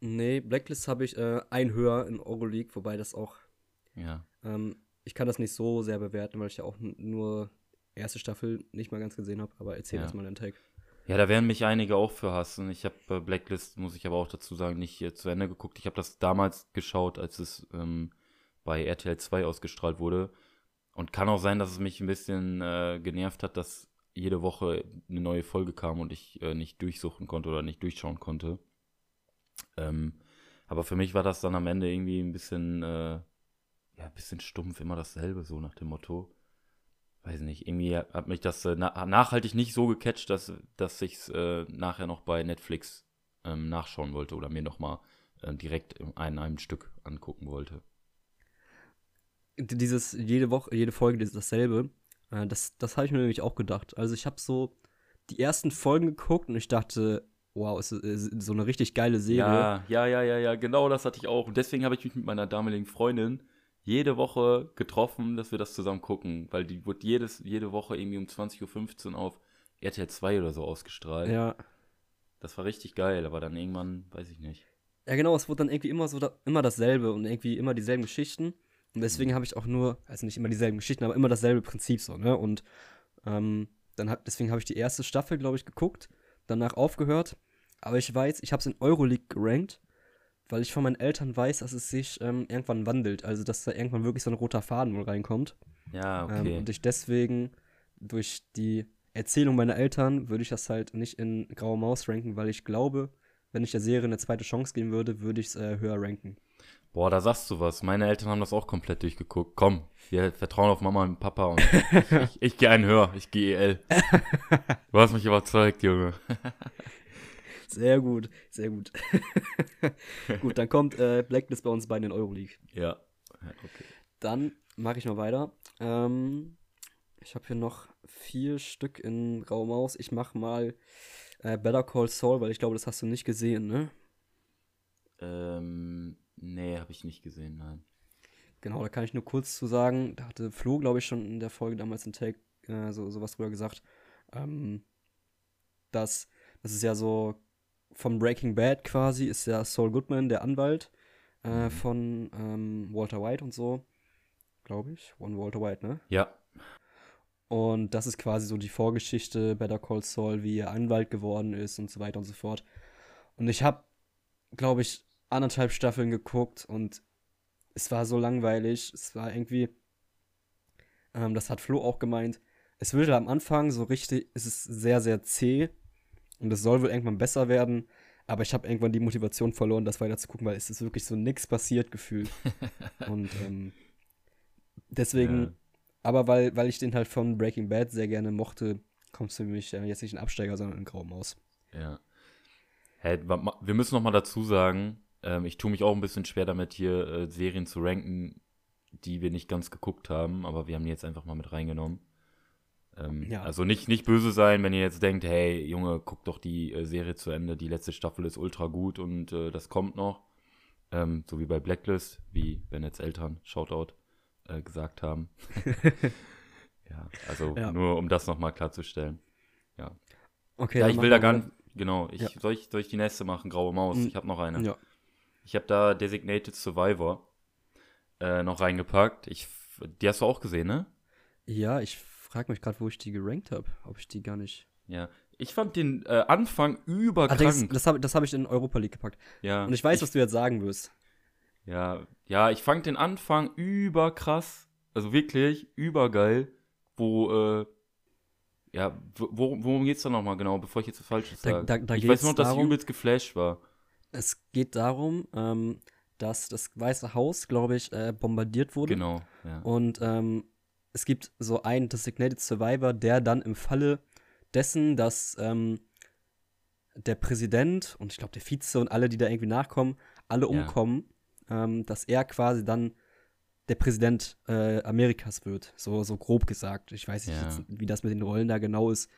Nee, Blacklist habe ich äh, ein höher in Euroleague, wobei das auch.
Ja.
Ähm, ich kann das nicht so sehr bewerten, weil ich ja auch nur erste Staffel nicht mal ganz gesehen habe, aber erzähl ja. erstmal deinen Take.
Ja, da werden mich einige auch für hassen. Ich habe äh, Blacklist, muss ich aber auch dazu sagen, nicht äh, zu Ende geguckt. Ich habe das damals geschaut, als es ähm, bei RTL 2 ausgestrahlt wurde. Und kann auch sein, dass es mich ein bisschen äh, genervt hat, dass jede Woche eine neue Folge kam und ich äh, nicht durchsuchen konnte oder nicht durchschauen konnte. Ähm, aber für mich war das dann am Ende irgendwie ein bisschen, äh, ja, ein bisschen stumpf, immer dasselbe, so nach dem Motto. Weiß nicht, irgendwie hat mich das äh, na nachhaltig nicht so gecatcht, dass, dass ich es äh, nachher noch bei Netflix ähm, nachschauen wollte oder mir nochmal äh, direkt in einem Stück angucken wollte
dieses jede Woche, jede Folge ist dasselbe. Äh, das das habe ich mir nämlich auch gedacht. Also ich habe so die ersten Folgen geguckt und ich dachte, wow, ist, ist so eine richtig geile Serie.
Ja, ja, ja, ja, ja, genau das hatte ich auch. Und deswegen habe ich mich mit meiner damaligen Freundin jede Woche getroffen, dass wir das zusammen gucken, weil die wird jedes, jede Woche irgendwie um 20.15 Uhr auf RTL 2 oder so ausgestrahlt.
Ja.
Das war richtig geil, aber dann irgendwann, weiß ich nicht.
Ja, genau, es wurde dann irgendwie immer so da, immer dasselbe und irgendwie immer dieselben Geschichten. Und deswegen habe ich auch nur, also nicht immer dieselben Geschichten, aber immer dasselbe Prinzip so, ne? Und ähm, dann hab, deswegen habe ich die erste Staffel, glaube ich, geguckt, danach aufgehört. Aber ich weiß, ich habe es in Euroleague gerankt, weil ich von meinen Eltern weiß, dass es sich ähm, irgendwann wandelt. Also, dass da irgendwann wirklich so ein roter Faden wohl reinkommt.
Ja, okay.
Ähm, und ich deswegen durch die Erzählung meiner Eltern würde ich das halt nicht in Graue Maus ranken, weil ich glaube, wenn ich der Serie eine zweite Chance geben würde, würde ich es äh, höher ranken.
Boah, da sagst du was. Meine Eltern haben das auch komplett durchgeguckt. Komm, wir vertrauen auf Mama und Papa und ich, ich gehe einen höher. Ich gehe EL. Du hast mich überzeugt, Junge.
Sehr gut, sehr gut. gut, dann kommt äh, Blacklist bei uns beiden in Euroleague.
Ja. Okay.
Dann mache ich mal weiter. Ähm, ich habe hier noch vier Stück in Raumaus. Ich mache mal äh, Better Call Saul, weil ich glaube, das hast du nicht gesehen, ne?
Ähm, Nee, habe ich nicht gesehen, nein.
Genau, da kann ich nur kurz zu sagen, da hatte Flo, glaube ich, schon in der Folge damals in Take äh, so, sowas drüber gesagt, ähm, dass das ist ja so von Breaking Bad quasi, ist ja Saul Goodman, der Anwalt äh, mhm. von ähm, Walter White und so, glaube ich, One Walter White, ne?
Ja.
Und das ist quasi so die Vorgeschichte Better Call Saul, wie er Anwalt geworden ist und so weiter und so fort. Und ich habe, glaube ich, anderthalb Staffeln geguckt und es war so langweilig. Es war irgendwie, ähm, das hat Flo auch gemeint, es wird am Anfang so richtig, es ist sehr, sehr zäh und es soll wohl irgendwann besser werden, aber ich habe irgendwann die Motivation verloren, das weiter zu gucken, weil es ist wirklich so nichts passiert gefühlt. und ähm, deswegen, ja. aber weil, weil ich den halt von Breaking Bad sehr gerne mochte, kommt es für mich äh, jetzt nicht ein Absteiger, sondern ein Graumaus.
Ja. Hey, wir müssen noch mal dazu sagen, ähm, ich tue mich auch ein bisschen schwer damit, hier äh, Serien zu ranken, die wir nicht ganz geguckt haben, aber wir haben die jetzt einfach mal mit reingenommen. Ähm, ja. Also nicht, nicht böse sein, wenn ihr jetzt denkt, hey Junge, guck doch die äh, Serie zu Ende, die letzte Staffel ist ultra gut und äh, das kommt noch. Ähm, so wie bei Blacklist, wie Bennets Eltern, Shoutout, äh, gesagt haben. ja, also ja. nur um das nochmal klarzustellen. Ja. Okay. Ja, ich will da gar nicht, genau, ich, ja. soll, ich, soll ich die nächste machen, Graue Maus? Mhm. Ich habe noch eine. Ja. Ich habe da Designated Survivor äh, noch reingepackt. Ich, die hast du auch gesehen, ne?
Ja, ich frage mich gerade, wo ich die gerankt habe. Ob ich die gar nicht.
Ja. Ich fand den äh, Anfang überkrank. Ah,
das habe das hab ich in Europa League gepackt. Ja. Und ich weiß, ich, was du jetzt sagen wirst.
Ja, ja, ich fand den Anfang überkrass. Also wirklich übergeil. Wo, äh, ja, wo, worum geht's da nochmal genau, bevor ich jetzt was Falsches sage? Da, da ich weiß nur, dass darum, ich übelst geflasht war.
Es geht darum, ähm, dass das Weiße Haus, glaube ich, äh, bombardiert wurde.
Genau,
ja. Und ähm, es gibt so einen Designated Survivor, der dann im Falle dessen, dass ähm, der Präsident und ich glaube der Vize und alle, die da irgendwie nachkommen, alle umkommen, ja. ähm, dass er quasi dann der Präsident äh, Amerikas wird. So, so grob gesagt. Ich weiß nicht, ja. jetzt, wie das mit den Rollen da genau ist.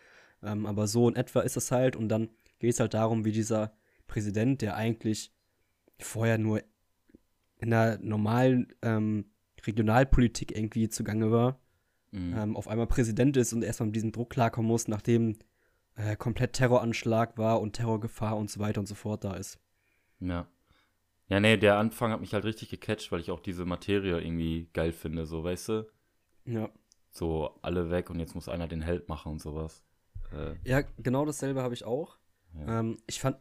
Ähm, aber so in etwa ist es halt. Und dann geht es halt darum, wie dieser Präsident, der eigentlich vorher nur in der normalen ähm, Regionalpolitik irgendwie zugange war, mhm. ähm, auf einmal Präsident ist und erstmal mit diesem Druck klarkommen muss, nachdem äh, komplett Terroranschlag war und Terrorgefahr und so weiter und so fort da ist.
Ja. Ja, nee, der Anfang hat mich halt richtig gecatcht, weil ich auch diese Materie irgendwie geil finde, so, weißt du?
Ja.
So, alle weg und jetzt muss einer den Held machen und sowas.
Äh. Ja, genau dasselbe habe ich auch. Ja. Ähm, ich fand,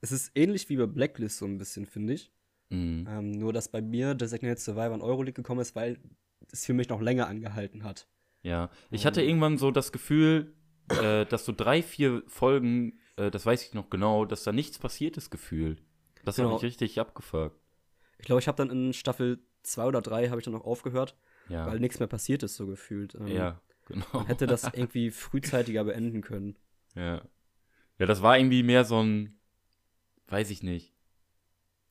es ist ähnlich wie bei Blacklist so ein bisschen, finde ich. Mhm. Ähm, nur, dass bei mir Designated Survivor in Euroleague gekommen ist, weil es für mich noch länger angehalten hat.
Ja, ich hatte irgendwann so das Gefühl, äh, dass so drei, vier Folgen, äh, das weiß ich noch genau, dass da nichts passiert ist gefühlt. Das genau. hat mich richtig abgefuckt.
Ich glaube, ich habe dann in Staffel zwei oder drei habe ich dann noch aufgehört, ja. weil nichts mehr passiert ist, so gefühlt.
Ähm, ja, genau.
Man hätte das irgendwie frühzeitiger beenden können.
Ja. Ja, das war irgendwie mehr so ein, weiß ich nicht.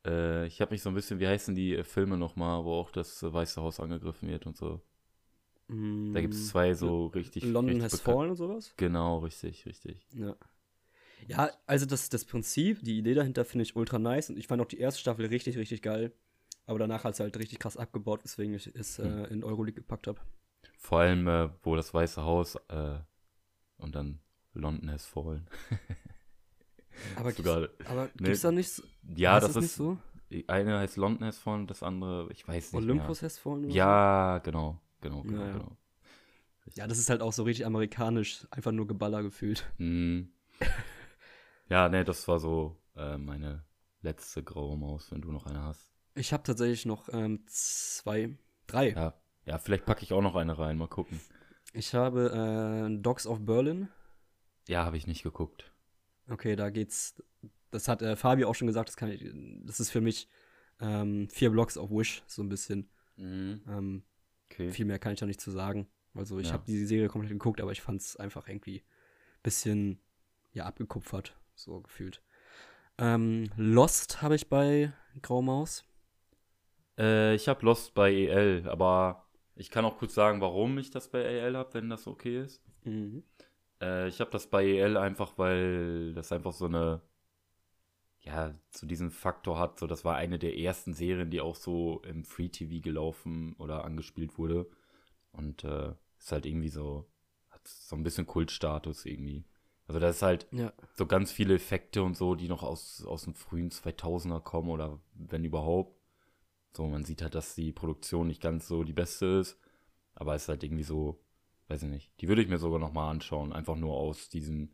Äh, ich habe mich so ein bisschen, wie heißen die äh, Filme nochmal, wo auch das äh, Weiße Haus angegriffen wird und so. Mm, da gibt es zwei so richtig.
London
richtig
Has Fallen und sowas?
Genau, richtig, richtig.
Ja. Ja, also das, das Prinzip, die Idee dahinter finde ich ultra nice und ich fand auch die erste Staffel richtig, richtig geil. Aber danach hat es halt richtig krass abgebaut, weswegen ich es äh, hm. in Euroleague gepackt habe.
Vor allem, äh, wo das Weiße Haus äh, und dann London has fallen.
aber Sogar, gibt's, aber ne, gibt's da nichts?
Ja, das, das ist so. Eine heißt London has fallen, das andere, ich weiß nicht.
Olympus mehr. has fallen?
Ja, so? genau, genau, genau, ja, genau.
Ja, das ist halt auch so richtig amerikanisch, einfach nur Geballer gefühlt.
Mm. Ja, nee, das war so äh, meine letzte graue Maus, wenn du noch eine hast.
Ich habe tatsächlich noch ähm, zwei, drei.
Ja, ja vielleicht packe ich auch noch eine rein, mal gucken.
Ich habe äh, Dogs of Berlin.
Ja, habe ich nicht geguckt.
Okay, da geht's. Das hat äh, Fabi auch schon gesagt, das, ich, das ist für mich ähm, vier Blocks auf Wish, so ein bisschen. Mhm. Ähm, okay. Viel mehr kann ich da nicht zu sagen. Also ich ja. habe die Serie komplett geguckt, aber ich fand es einfach irgendwie ein bisschen ja, abgekupfert so gefühlt. Ähm, Lost habe ich bei Graumaus.
Äh, ich habe Lost bei EL, aber ich kann auch kurz sagen, warum ich das bei EL habe, wenn das okay ist. Mhm. Äh, ich habe das bei EL einfach, weil das einfach so eine, ja, zu diesem Faktor hat. So, das war eine der ersten Serien, die auch so im Free TV gelaufen oder angespielt wurde. Und äh, ist halt irgendwie so, hat so ein bisschen Kultstatus irgendwie. Also da ist halt ja. so ganz viele Effekte und so, die noch aus, aus dem frühen 2000er kommen oder wenn überhaupt. So, man sieht halt, dass die Produktion nicht ganz so die beste ist, aber es ist halt irgendwie so, weiß ich nicht. Die würde ich mir sogar noch mal anschauen, einfach nur aus diesem,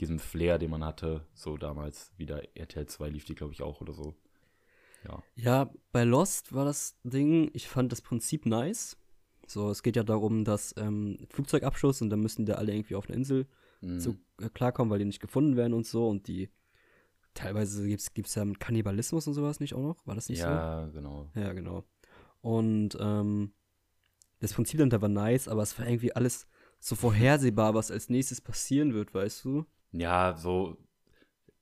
diesem Flair, den man hatte, so damals wieder RTL 2 lief die, glaube ich, auch oder so. Ja.
Ja, bei Lost war das Ding, ich fand das Prinzip nice. So, es geht ja darum, dass ähm, Flugzeugabschuss und dann müssen die da alle irgendwie auf einer Insel mhm. zu, äh, klarkommen, weil die nicht gefunden werden und so und die teilweise gibt es ja Kannibalismus und sowas nicht auch noch? War das nicht
ja,
so?
Ja, genau.
Ja, genau. Und ähm, das Prinzip dann war nice, aber es war irgendwie alles so vorhersehbar, was als nächstes passieren wird, weißt du?
Ja, so,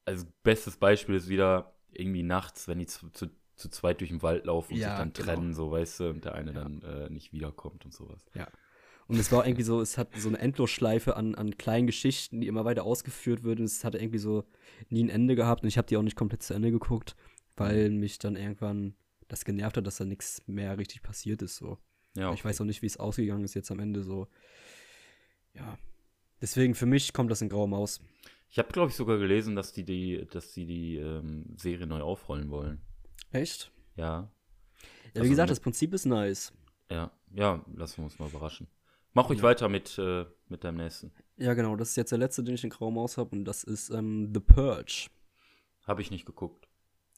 also bestes Beispiel ist wieder irgendwie nachts, wenn die zu, zu, zu zweit durch den Wald laufen und ja, sich dann genau. trennen, so, weißt du, und der eine ja. dann äh, nicht wiederkommt und sowas.
Ja. Und es war irgendwie so, es hat so eine Endlosschleife an, an kleinen Geschichten, die immer weiter ausgeführt wird. Und es hatte irgendwie so nie ein Ende gehabt. Und ich habe die auch nicht komplett zu Ende geguckt, weil mhm. mich dann irgendwann das genervt hat, dass da nichts mehr richtig passiert ist. So. Ja, okay. Ich weiß auch nicht, wie es ausgegangen ist jetzt am Ende so. Ja. Deswegen für mich kommt das in Grau Maus.
Ich habe, glaube ich, sogar gelesen, dass die die, dass die, die ähm, Serie neu aufrollen wollen.
Echt?
Ja.
Ja, wie also gesagt, das Prinzip ist nice.
Ja, ja, lassen wir uns mal überraschen. Mach ruhig ja. weiter mit, äh, mit deinem nächsten.
Ja, genau, das ist jetzt der letzte, den ich in Grau Maus habe und das ist ähm, The Purge.
Habe ich nicht geguckt.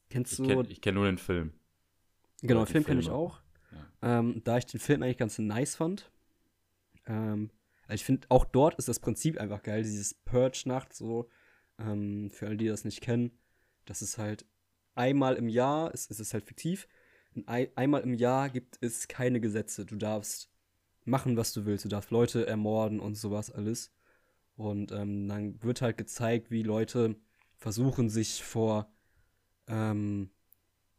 Kennst du?
Ich kenne nur den Film.
Genau, den Film kenne ich auch. Ähm, da ich den Film eigentlich ganz nice fand. Ähm, also ich finde, auch dort ist das Prinzip einfach geil, dieses Purge-Nacht so. Ähm, für alle, die das nicht kennen, das ist halt einmal im Jahr, es, es ist halt fiktiv, ein, einmal im Jahr gibt es keine Gesetze. Du darfst machen, was du willst. Du darfst Leute ermorden und sowas alles. Und ähm, dann wird halt gezeigt, wie Leute versuchen, sich vor ähm,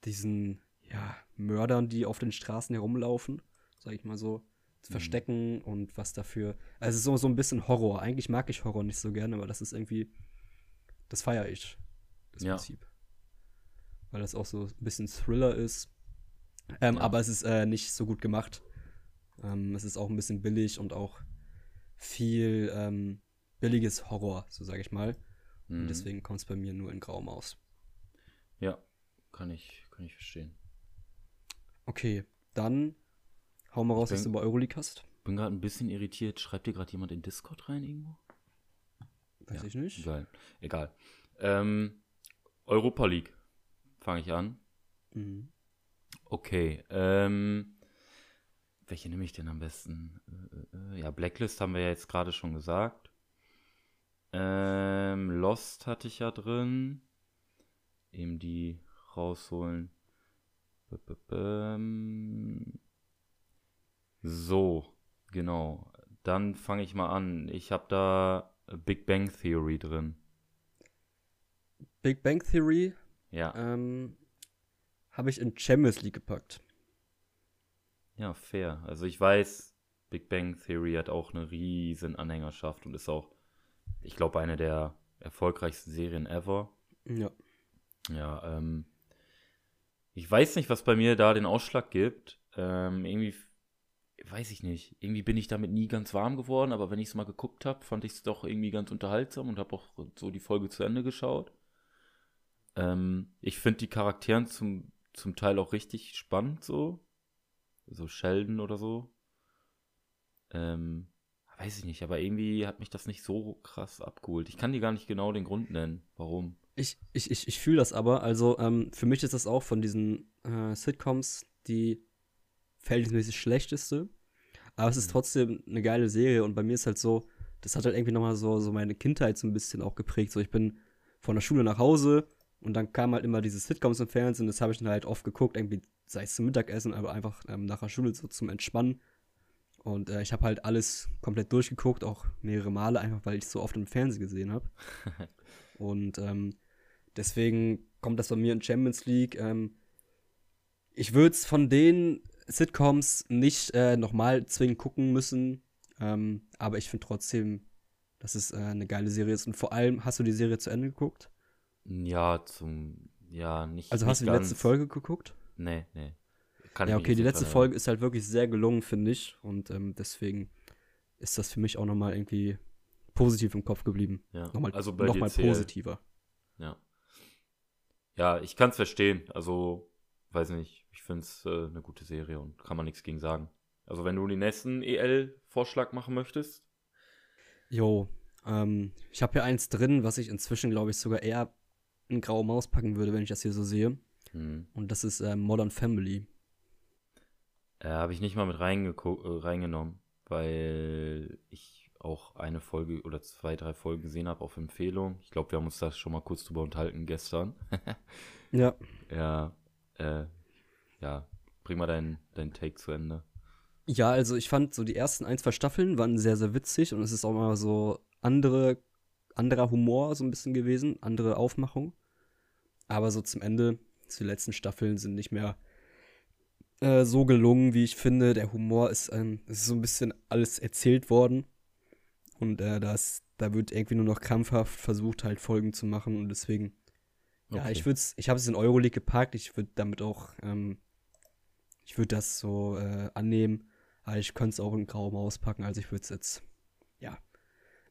diesen ja, Mördern, die auf den Straßen herumlaufen, sag ich mal so, zu mhm. verstecken und was dafür. Also so, so ein bisschen Horror. Eigentlich mag ich Horror nicht so gerne, aber das ist irgendwie. Das feiere ich. Das ja. Prinzip. Weil das auch so ein bisschen Thriller ist. Ähm, ja. Aber es ist äh, nicht so gut gemacht. Ähm, es ist auch ein bisschen billig und auch viel ähm, billiges Horror, so sage ich mal. Mhm. Und deswegen kommt es bei mir nur in Grau Maus.
Ja, kann ich, kann ich verstehen.
Okay, dann hau mal raus, bin, was du bei Euroleague hast.
Bin gerade ein bisschen irritiert. Schreibt dir gerade jemand in Discord rein irgendwo?
Weiß ja, ich nicht.
Egal. Egal. Ähm, Europa League fange ich an. Mhm. Okay. Ähm, welche nehme ich denn am besten? Äh, äh, äh, ja, Blacklist haben wir ja jetzt gerade schon gesagt. Ähm, Lost hatte ich ja drin. Eben die rausholen. So, genau. Dann fange ich mal an. Ich habe da Big Bang Theory drin.
Big Bang Theory?
Ja.
Ähm, habe ich in Champions League gepackt.
Ja, fair. Also ich weiß, Big Bang Theory hat auch eine riesen Anhängerschaft und ist auch, ich glaube, eine der erfolgreichsten Serien ever.
Ja.
Ja, ähm, ich weiß nicht, was bei mir da den Ausschlag gibt. Ähm, irgendwie, weiß ich nicht. Irgendwie bin ich damit nie ganz warm geworden, aber wenn ich es mal geguckt habe, fand ich es doch irgendwie ganz unterhaltsam und habe auch so die Folge zu Ende geschaut. Ähm, ich finde die Charakteren zum, zum Teil auch richtig spannend so so Sheldon oder so. Ähm, weiß ich nicht, aber irgendwie hat mich das nicht so krass abgeholt. Ich kann dir gar nicht genau den Grund nennen, warum.
Ich, ich, ich, ich fühle das aber. Also ähm, für mich ist das auch von diesen äh, Sitcoms die verhältnismäßig schlechteste. Aber es ist mhm. trotzdem eine geile Serie und bei mir ist halt so, das hat halt irgendwie nochmal so, so meine Kindheit so ein bisschen auch geprägt. So, ich bin von der Schule nach Hause und dann kamen halt immer diese Sitcoms im Fernsehen, das habe ich dann halt oft geguckt, irgendwie sei es zum Mittagessen, aber einfach ähm, nach der Schule so zum Entspannen. Und äh, ich habe halt alles komplett durchgeguckt, auch mehrere Male, einfach weil ich es so oft im Fernsehen gesehen habe. und ähm, deswegen kommt das bei mir in Champions League. Ähm, ich würde es von den Sitcoms nicht äh, nochmal zwingend gucken müssen, ähm, aber ich finde trotzdem, dass es äh, eine geile Serie ist. Und vor allem, hast du die Serie zu Ende geguckt?
Ja, zum, ja, nicht.
Also hast
nicht
du die letzte Folge geguckt?
Nee, nee.
Kann ja, okay, die letzte Folge ist halt wirklich sehr gelungen, finde ich. Und ähm, deswegen ist das für mich auch nochmal irgendwie positiv im Kopf geblieben.
Ja.
Nochmal,
also
noch mal positiver.
Ja. Ja, ich kann es verstehen. Also, weiß nicht, ich finde es äh, eine gute Serie und kann man nichts gegen sagen. Also, wenn du den nächsten EL-Vorschlag machen möchtest.
Jo, ähm, ich habe hier eins drin, was ich inzwischen, glaube ich, sogar eher in graue Maus packen würde, wenn ich das hier so sehe. Hm. Und das ist äh, Modern Family.
Äh, Habe ich nicht mal mit äh, reingenommen, weil ich auch eine Folge oder zwei, drei Folgen gesehen habe auf Empfehlung. Ich glaube, wir haben uns da schon mal kurz drüber unterhalten gestern.
ja.
Ja, äh, ja, bring mal deinen dein Take zu Ende.
Ja, also ich fand so die ersten ein, zwei Staffeln waren sehr, sehr witzig und es ist auch mal so andere, anderer Humor so ein bisschen gewesen, andere Aufmachung. Aber so zum Ende, die letzten Staffeln sind nicht mehr äh, so gelungen, wie ich finde. Der Humor ist, ähm, ist so ein bisschen alles erzählt worden. Und äh, das, da wird irgendwie nur noch krampfhaft versucht, halt Folgen zu machen. Und deswegen, okay. ja, ich würde ich habe es in Euroleague gepackt. Ich würde damit auch, ähm, ich würde das so äh, annehmen. Aber ich könnte es auch in Grau Maus packen. Also ich würde es jetzt, ja,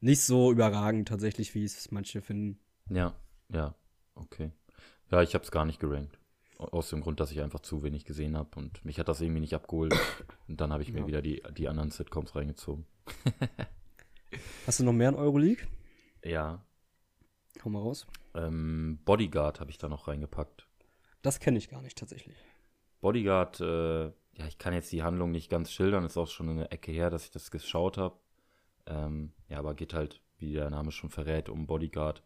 nicht so überragend tatsächlich, wie es manche finden.
Ja, ja, okay. Ja, ich habe es gar nicht gerankt. Aus dem Grund, dass ich einfach zu wenig gesehen habe und mich hat das irgendwie nicht abgeholt. Und dann habe ich mir ja. wieder die, die anderen Sitcoms reingezogen.
Hast du noch mehr in Euroleague?
Ja.
Komm mal raus.
Ähm, Bodyguard habe ich da noch reingepackt.
Das kenne ich gar nicht tatsächlich.
Bodyguard, äh, ja, ich kann jetzt die Handlung nicht ganz schildern, ist auch schon eine Ecke her, dass ich das geschaut habe. Ähm, ja, aber geht halt, wie der Name schon verrät, um Bodyguard,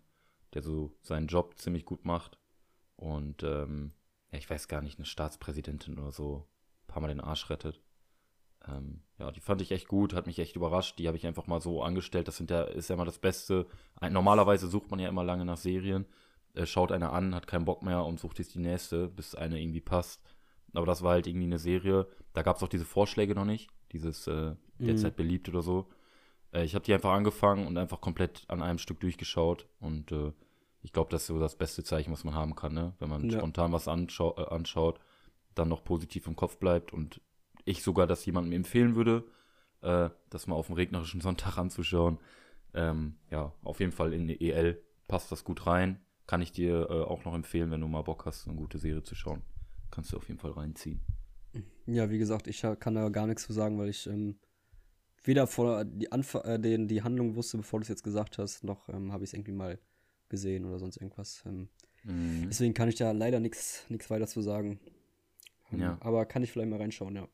der so seinen Job ziemlich gut macht. Und ähm, ja, ich weiß gar nicht, eine Staatspräsidentin oder so ein paar Mal den Arsch rettet. Ähm, ja, die fand ich echt gut, hat mich echt überrascht. Die habe ich einfach mal so angestellt. Das sind ja, ist ja immer das Beste. Normalerweise sucht man ja immer lange nach Serien, äh, schaut eine an, hat keinen Bock mehr und sucht jetzt die nächste, bis eine irgendwie passt. Aber das war halt irgendwie eine Serie. Da gab es auch diese Vorschläge noch nicht. Dieses äh, derzeit mhm. beliebt oder so. Äh, ich habe die einfach angefangen und einfach komplett an einem Stück durchgeschaut und äh, ich glaube, das ist so das beste Zeichen, was man haben kann, ne? Wenn man ja. spontan was anschau äh, anschaut, dann noch positiv im Kopf bleibt und ich sogar das jemandem empfehlen würde, äh, das mal auf dem regnerischen Sonntag anzuschauen. Ähm, ja, auf jeden Fall in die EL passt das gut rein. Kann ich dir äh, auch noch empfehlen, wenn du mal Bock hast, eine gute Serie zu schauen. Kannst du auf jeden Fall reinziehen.
Ja, wie gesagt, ich kann da gar nichts zu sagen, weil ich ähm, weder vor die, Anf äh, den, die Handlung wusste, bevor du es jetzt gesagt hast, noch ähm, habe ich es irgendwie mal gesehen oder sonst irgendwas. Ähm, mhm. Deswegen kann ich da leider nichts weiter zu sagen. Ähm, ja. Aber kann ich vielleicht mal reinschauen.
Ja.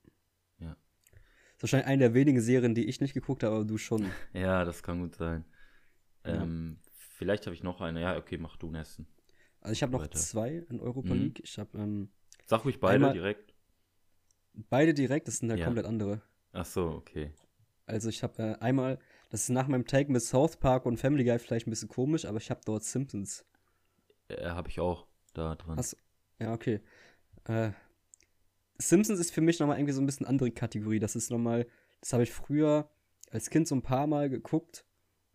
Das ist wahrscheinlich eine der wenigen Serien, die ich nicht geguckt habe, aber du schon.
ja, das kann gut sein. Ähm, ja. Vielleicht habe ich noch eine. Ja, okay, mach du Nesten.
Also ich habe noch zwei in Europa mhm. League. Ich habe ähm,
Sag ruhig beide einmal, direkt.
Beide direkt, das sind halt ja. komplett andere.
Ach so, okay.
Also ich habe äh, einmal das ist nach meinem Take mit South Park und Family Guy vielleicht ein bisschen komisch, aber ich habe dort Simpsons.
Ja, habe ich auch da dran.
Hast, ja, okay. Äh, Simpsons ist für mich nochmal irgendwie so ein bisschen andere Kategorie. Das ist nochmal, das habe ich früher als Kind so ein paar Mal geguckt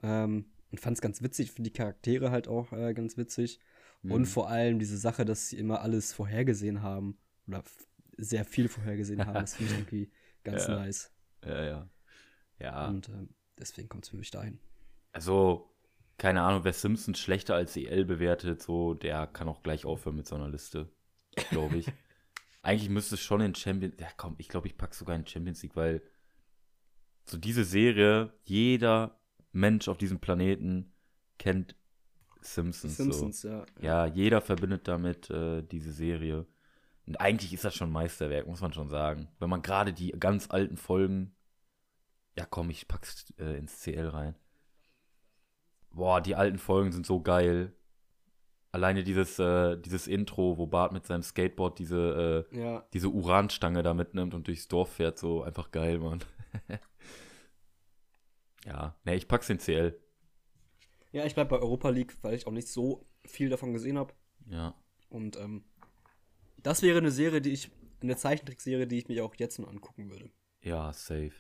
ähm, und fand es ganz witzig, für die Charaktere halt auch äh, ganz witzig. Mhm. Und vor allem diese Sache, dass sie immer alles vorhergesehen haben oder sehr viel vorhergesehen haben, das finde ich irgendwie ganz
ja.
nice.
Ja, ja. Ja.
Und ähm, Deswegen kommt es für mich dahin.
Also, keine Ahnung, wer Simpsons schlechter als EL bewertet, so, der kann auch gleich aufhören mit so einer Liste. Glaube ich. Eigentlich müsste es schon in Champions Ja, komm, ich glaube, ich packe sogar in Champions League, weil so diese Serie, jeder Mensch auf diesem Planeten kennt Simpsons.
Simpsons,
so.
ja.
Ja, jeder verbindet damit äh, diese Serie. Und eigentlich ist das schon ein Meisterwerk, muss man schon sagen. Wenn man gerade die ganz alten Folgen ja, komm, ich pack's äh, ins CL rein. Boah, die alten Folgen sind so geil. Alleine dieses, äh, dieses Intro, wo Bart mit seinem Skateboard diese, äh, ja. diese Uranstange da mitnimmt und durchs Dorf fährt, so einfach geil, Mann. ja, ne, ich pack's in CL.
Ja, ich bleib bei Europa League, weil ich auch nicht so viel davon gesehen habe.
Ja.
Und ähm, das wäre eine Serie, die ich, eine Zeichentrickserie, die ich mir auch jetzt noch angucken würde.
Ja, safe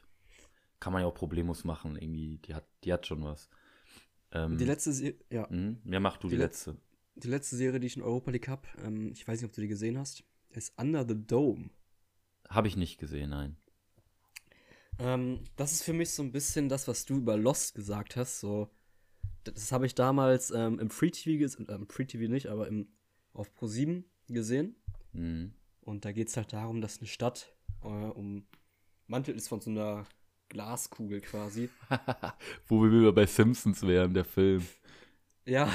kann man ja auch problemlos machen. Irgendwie, die hat, die hat schon was.
Ähm, die letzte Serie, ja.
Mh, ja, mach du die, die letzte.
Die letzte Serie, die ich in Europa League habe, ähm, ich weiß nicht, ob du die gesehen hast, ist Under the Dome.
Habe ich nicht gesehen, nein.
Ähm, das ist für mich so ein bisschen das, was du über Lost gesagt hast. So, das habe ich damals ähm, im Free TV gesehen, äh, Free TV nicht, aber im, auf Pro 7 gesehen.
Mhm.
Und da geht es halt darum, dass eine Stadt äh, um Mantel ist von so einer Glaskugel quasi.
Wo wir wieder bei Simpsons wären, der Film.
Ja.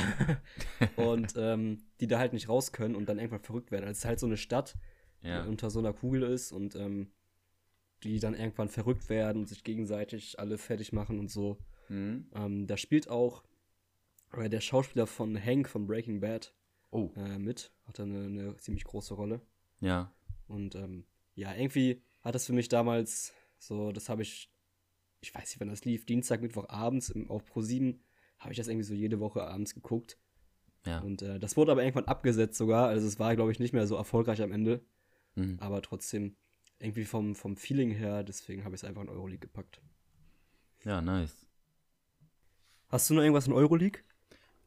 und ähm, die da halt nicht raus können und dann irgendwann verrückt werden. Also es ist halt so eine Stadt,
ja.
die unter so einer Kugel ist und ähm, die dann irgendwann verrückt werden und sich gegenseitig alle fertig machen und so. Mhm. Ähm, da spielt auch äh, der Schauspieler von Hank von Breaking Bad oh. äh, mit. Hat da eine, eine, ziemlich große Rolle.
Ja.
Und ähm, ja, irgendwie hat das für mich damals so, das habe ich, ich weiß nicht, wann das lief, Dienstag, Mittwoch abends im, auf Pro 7 habe ich das irgendwie so jede Woche abends geguckt. Ja. Und äh, das wurde aber irgendwann abgesetzt sogar. Also es war, glaube ich, nicht mehr so erfolgreich am Ende. Mhm. Aber trotzdem irgendwie vom, vom Feeling her, deswegen habe ich es einfach in Euroleague gepackt.
Ja, nice.
Hast du noch irgendwas in Euroleague?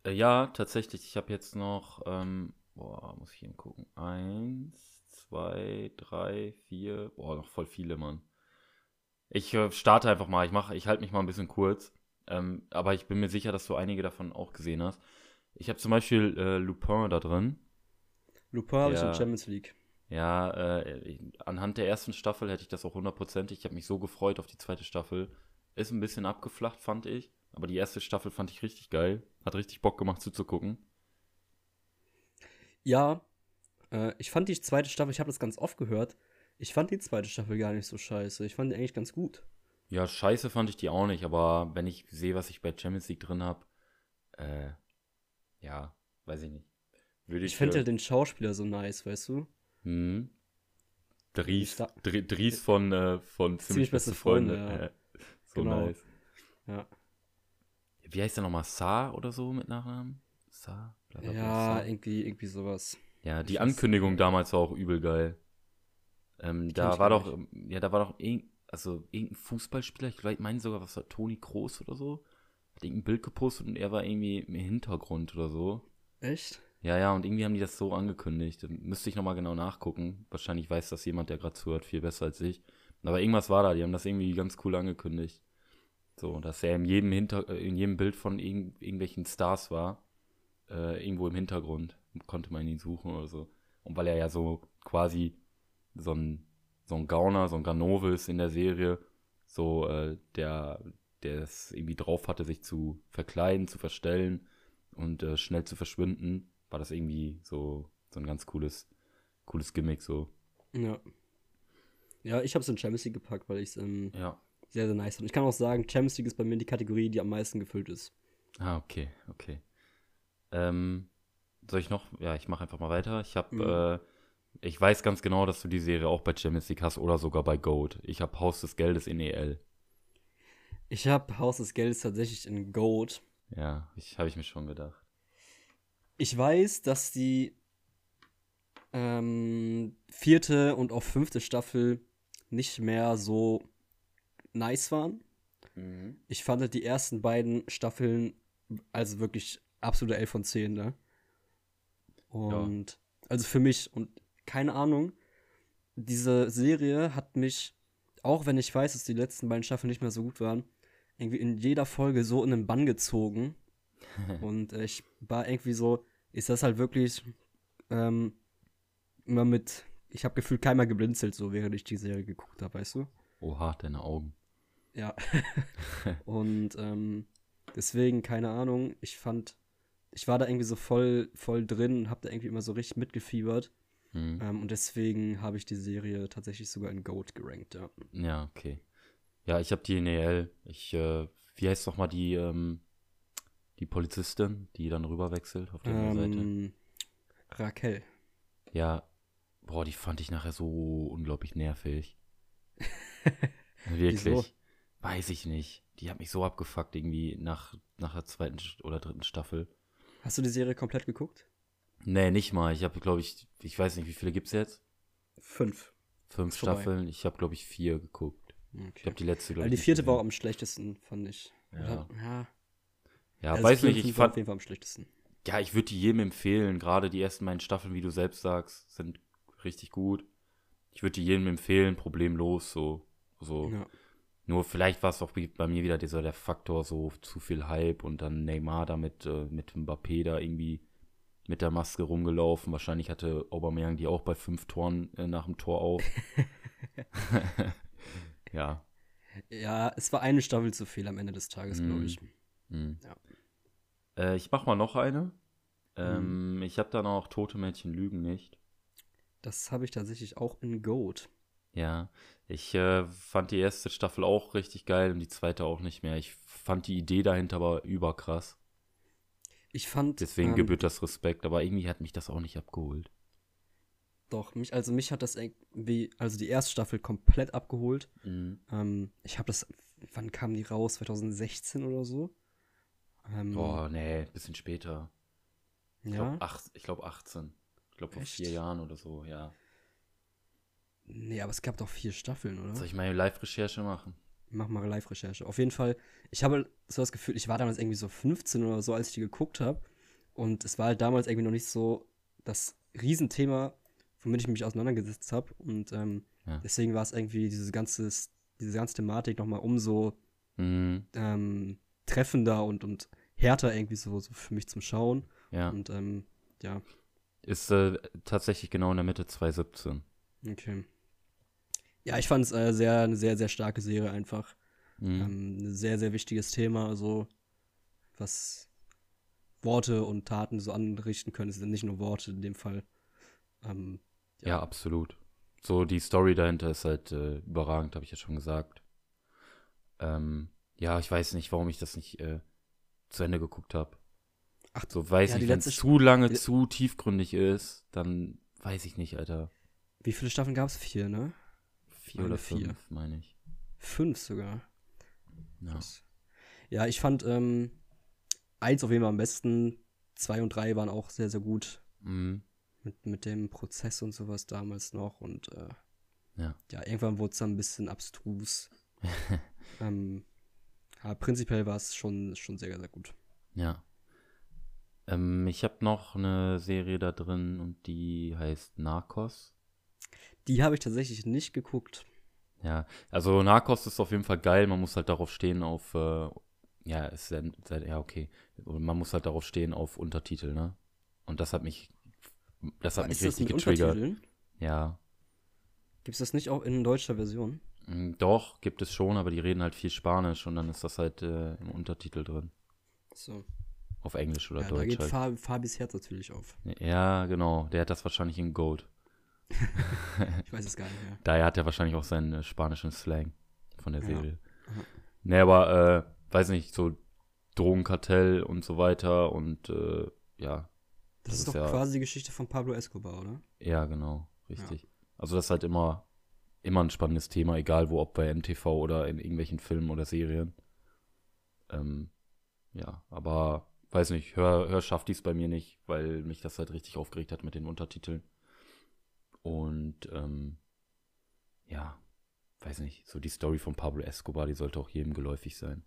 Äh, ja, tatsächlich. Ich habe jetzt noch, ähm, boah, muss ich eben gucken. Eins, zwei, drei, vier, boah, noch voll viele, Mann. Ich äh, starte einfach mal. Ich mache, ich halte mich mal ein bisschen kurz. Ähm, aber ich bin mir sicher, dass du einige davon auch gesehen hast. Ich habe zum Beispiel äh, Lupin da drin.
Lupin habe ich in Champions League.
Ja, äh, anhand der ersten Staffel hätte ich das auch hundertprozentig. Ich habe mich so gefreut auf die zweite Staffel. Ist ein bisschen abgeflacht, fand ich. Aber die erste Staffel fand ich richtig geil. Hat richtig Bock gemacht zuzugucken.
Ja, äh, ich fand die zweite Staffel, ich habe das ganz oft gehört. Ich fand die zweite Staffel gar nicht so scheiße. Ich fand die eigentlich ganz gut.
Ja, scheiße fand ich die auch nicht, aber wenn ich sehe, was ich bei Champions League drin habe, äh, ja, weiß ich nicht.
Würde ich ich finde ja den Schauspieler so nice, weißt du?
Mhm. Dries, Dries von, äh, von
Ziemlich, Ziemlich beste, Freunde. Freunde
ja. so genau. nice. Ja. Wie heißt der nochmal? Saar oder so mit Nachnamen?
Saar? Ja, Saar. Irgendwie, irgendwie sowas.
Ja, die ich Ankündigung damals war auch übel geil. Ähm, da war doch, ja, da war doch irgend, also irgendein Fußballspieler, ich meine sogar, was war Toni Kroos oder so, hat irgendein Bild gepostet und er war irgendwie im Hintergrund oder so.
Echt?
Ja, ja, und irgendwie haben die das so angekündigt. Müsste ich nochmal genau nachgucken. Wahrscheinlich weiß das jemand, der gerade zuhört, viel besser als ich. Aber irgendwas war da, die haben das irgendwie ganz cool angekündigt. So, dass er in jedem, Hinter äh, in jedem Bild von irg irgendwelchen Stars war, äh, irgendwo im Hintergrund. Konnte man ihn suchen oder so. Und weil er ja so quasi so ein, so ein Gauner, so ein Ganove ist in der Serie, so äh, der, der es irgendwie drauf hatte, sich zu verkleiden, zu verstellen und äh, schnell zu verschwinden, war das irgendwie so, so ein ganz cooles, cooles Gimmick so.
Ja. Ja, ich habe es in Champions League gepackt, weil ich es ähm,
ja.
sehr, sehr nice fand. Ich kann auch sagen, Champions League ist bei mir die Kategorie, die am meisten gefüllt ist.
Ah, okay, okay. Ähm, soll ich noch? Ja, ich mache einfach mal weiter. Ich habe, mhm. äh, ich weiß ganz genau, dass du die Serie auch bei Champions League hast oder sogar bei Goat. Ich habe Haus des Geldes in EL.
Ich habe Haus des Geldes tatsächlich in Goat.
Ja, ich habe ich mir schon gedacht.
Ich weiß, dass die ähm, vierte und auch fünfte Staffel nicht mehr so nice waren. Mhm. Ich fand die ersten beiden Staffeln also wirklich absolute 11 von 10, ne? Und ja. also für mich und keine Ahnung, diese Serie hat mich, auch wenn ich weiß, dass die letzten beiden Staffeln nicht mehr so gut waren, irgendwie in jeder Folge so in den Bann gezogen. und äh, ich war irgendwie so, ist das halt wirklich ähm, immer mit, ich habe gefühlt keinmal geblinzelt, so während ich die Serie geguckt habe, weißt du?
Oha, deine Augen.
Ja. und ähm, deswegen, keine Ahnung, ich fand, ich war da irgendwie so voll, voll drin und habe da irgendwie immer so richtig mitgefiebert. Mhm. Ähm, und deswegen habe ich die Serie tatsächlich sogar in Goat gerankt, ja.
Ja, okay. Ja, ich habe die in EL. Ich, äh, wie heißt doch mal die, ähm, die Polizistin, die dann rüberwechselt auf der ähm, Seite?
Raquel.
Ja, boah, die fand ich nachher so unglaublich nervig. Wirklich. Wieso? Weiß ich nicht. Die hat mich so abgefuckt irgendwie nach, nach der zweiten oder dritten Staffel.
Hast du die Serie komplett geguckt?
Nee, nicht mal. Ich habe, glaube ich, ich weiß nicht, wie viele gibt es jetzt?
Fünf.
Fünf Staffeln. Ich habe, glaube ich, vier geguckt. Okay. Ich habe die letzte,
glaube ich. Die vierte war auch am schlechtesten, fand ich.
Ja.
ja.
Ja, also weiß nicht, ich fand.
auf jeden Fall am schlechtesten.
Ja, ich würde die jedem empfehlen. Gerade die ersten beiden Staffeln, wie du selbst sagst, sind richtig gut. Ich würde die jedem empfehlen, problemlos, so. so. Ja. Nur vielleicht war es auch bei mir wieder dieser der Faktor, so zu viel Hype und dann Neymar damit äh, mit Mbappé da irgendwie mit der Maske rumgelaufen. Wahrscheinlich hatte Aubameyang die auch bei fünf Toren äh, nach dem Tor auf. ja.
Ja, es war eine Staffel zu viel am Ende des Tages, mm. glaube ich.
Mm. Ja. Äh, ich mach mal noch eine. Ähm, mm. Ich habe dann auch Tote Mädchen lügen nicht.
Das habe ich tatsächlich auch in Goat.
Ja, ich äh, fand die erste Staffel auch richtig geil und die zweite auch nicht mehr. Ich fand die Idee dahinter aber überkrass.
Ich fand.
Deswegen ähm, gebührt das Respekt, aber irgendwie hat mich das auch nicht abgeholt.
Doch, mich, also mich hat das irgendwie, also die erste Staffel komplett abgeholt. Mhm. Ähm, ich habe das, wann kam die raus? 2016 oder so?
Ähm, Boah, nee, bisschen später. Ich ja? glaube glaub 18. Ich glaube vor vier Jahren oder so, ja.
Nee, aber es gab doch vier Staffeln, oder?
Soll ich mal Live-Recherche machen?
Mach mal Live-Recherche. Auf jeden Fall, ich habe so das Gefühl, ich war damals irgendwie so 15 oder so, als ich die geguckt habe. Und es war halt damals irgendwie noch nicht so das Riesenthema, womit ich mich auseinandergesetzt habe. Und ähm, ja. deswegen war es irgendwie diese ganze, diese ganze Thematik nochmal umso mhm. ähm, treffender und, und härter irgendwie so, so für mich zum Schauen.
Ja.
Und ähm, ja.
Ist äh, tatsächlich genau in der Mitte 2017.
Okay. Ja, ich fand es äh, sehr, eine sehr, sehr starke Serie einfach. Mhm. Ähm, ein sehr, sehr wichtiges Thema, also was Worte und Taten so anrichten können. Es sind nicht nur Worte in dem Fall. Ähm,
ja. ja. absolut. So, die Story dahinter ist halt äh, überragend, habe ich ja schon gesagt. Ähm, ja, ich weiß nicht, warum ich das nicht äh, zu Ende geguckt habe. Ach, so weiß ja, ich, wenn es zu lange, zu tiefgründig ist, dann weiß ich nicht, Alter.
Wie viele Staffeln gab es? Vier, ne?
Vier oder vier. fünf, meine ich.
Fünf sogar. Ja. Ja, ich fand ähm, eins auf jeden Fall am besten. Zwei und drei waren auch sehr, sehr gut. Mhm. Mit, mit dem Prozess und sowas damals noch. Und äh,
ja.
ja, irgendwann wurde es dann ein bisschen abstrus. ähm, ja, prinzipiell war es schon, schon sehr, sehr gut.
Ja. Ähm, ich habe noch eine Serie da drin und die heißt Narcos.
Die habe ich tatsächlich nicht geguckt.
Ja, also Narcos ist auf jeden Fall geil. Man muss halt darauf stehen auf, äh, ja, ist ja, ja okay. Man muss halt darauf stehen auf Untertitel, ne? Und das hat mich, das hat Aber mich richtig getriggert. Ja.
Gibt es das nicht auch in deutscher Version?
Mm, doch, gibt es schon, aber die reden halt viel Spanisch und dann ist das halt äh, im Untertitel drin.
So.
Auf Englisch oder ja, Deutsch. Da geht
halt. Fab, Fabis Herz natürlich auf.
Ja, genau. Der hat das wahrscheinlich in Gold.
Ich weiß es gar nicht mehr.
Daher hat er wahrscheinlich auch seinen äh, spanischen Slang von der Serie. Ja. Nee, aber, äh, weiß nicht, so Drogenkartell und so weiter und, äh, ja.
Das, das ist, ist, doch ja, quasi die Geschichte von Pablo Escobar, oder?
Ja, genau, richtig. Ja. Also das ist halt immer, immer ein spannendes Thema, egal wo, ob bei MTV oder in irgendwelchen Filmen oder Serien. Ähm, ja, aber weiß nicht, hör, hör schafft dies bei mir nicht, weil mich das halt richtig aufgeregt hat mit den Untertiteln. Und ähm, ja, weiß nicht, so die Story von Pablo Escobar, die sollte auch jedem geläufig sein.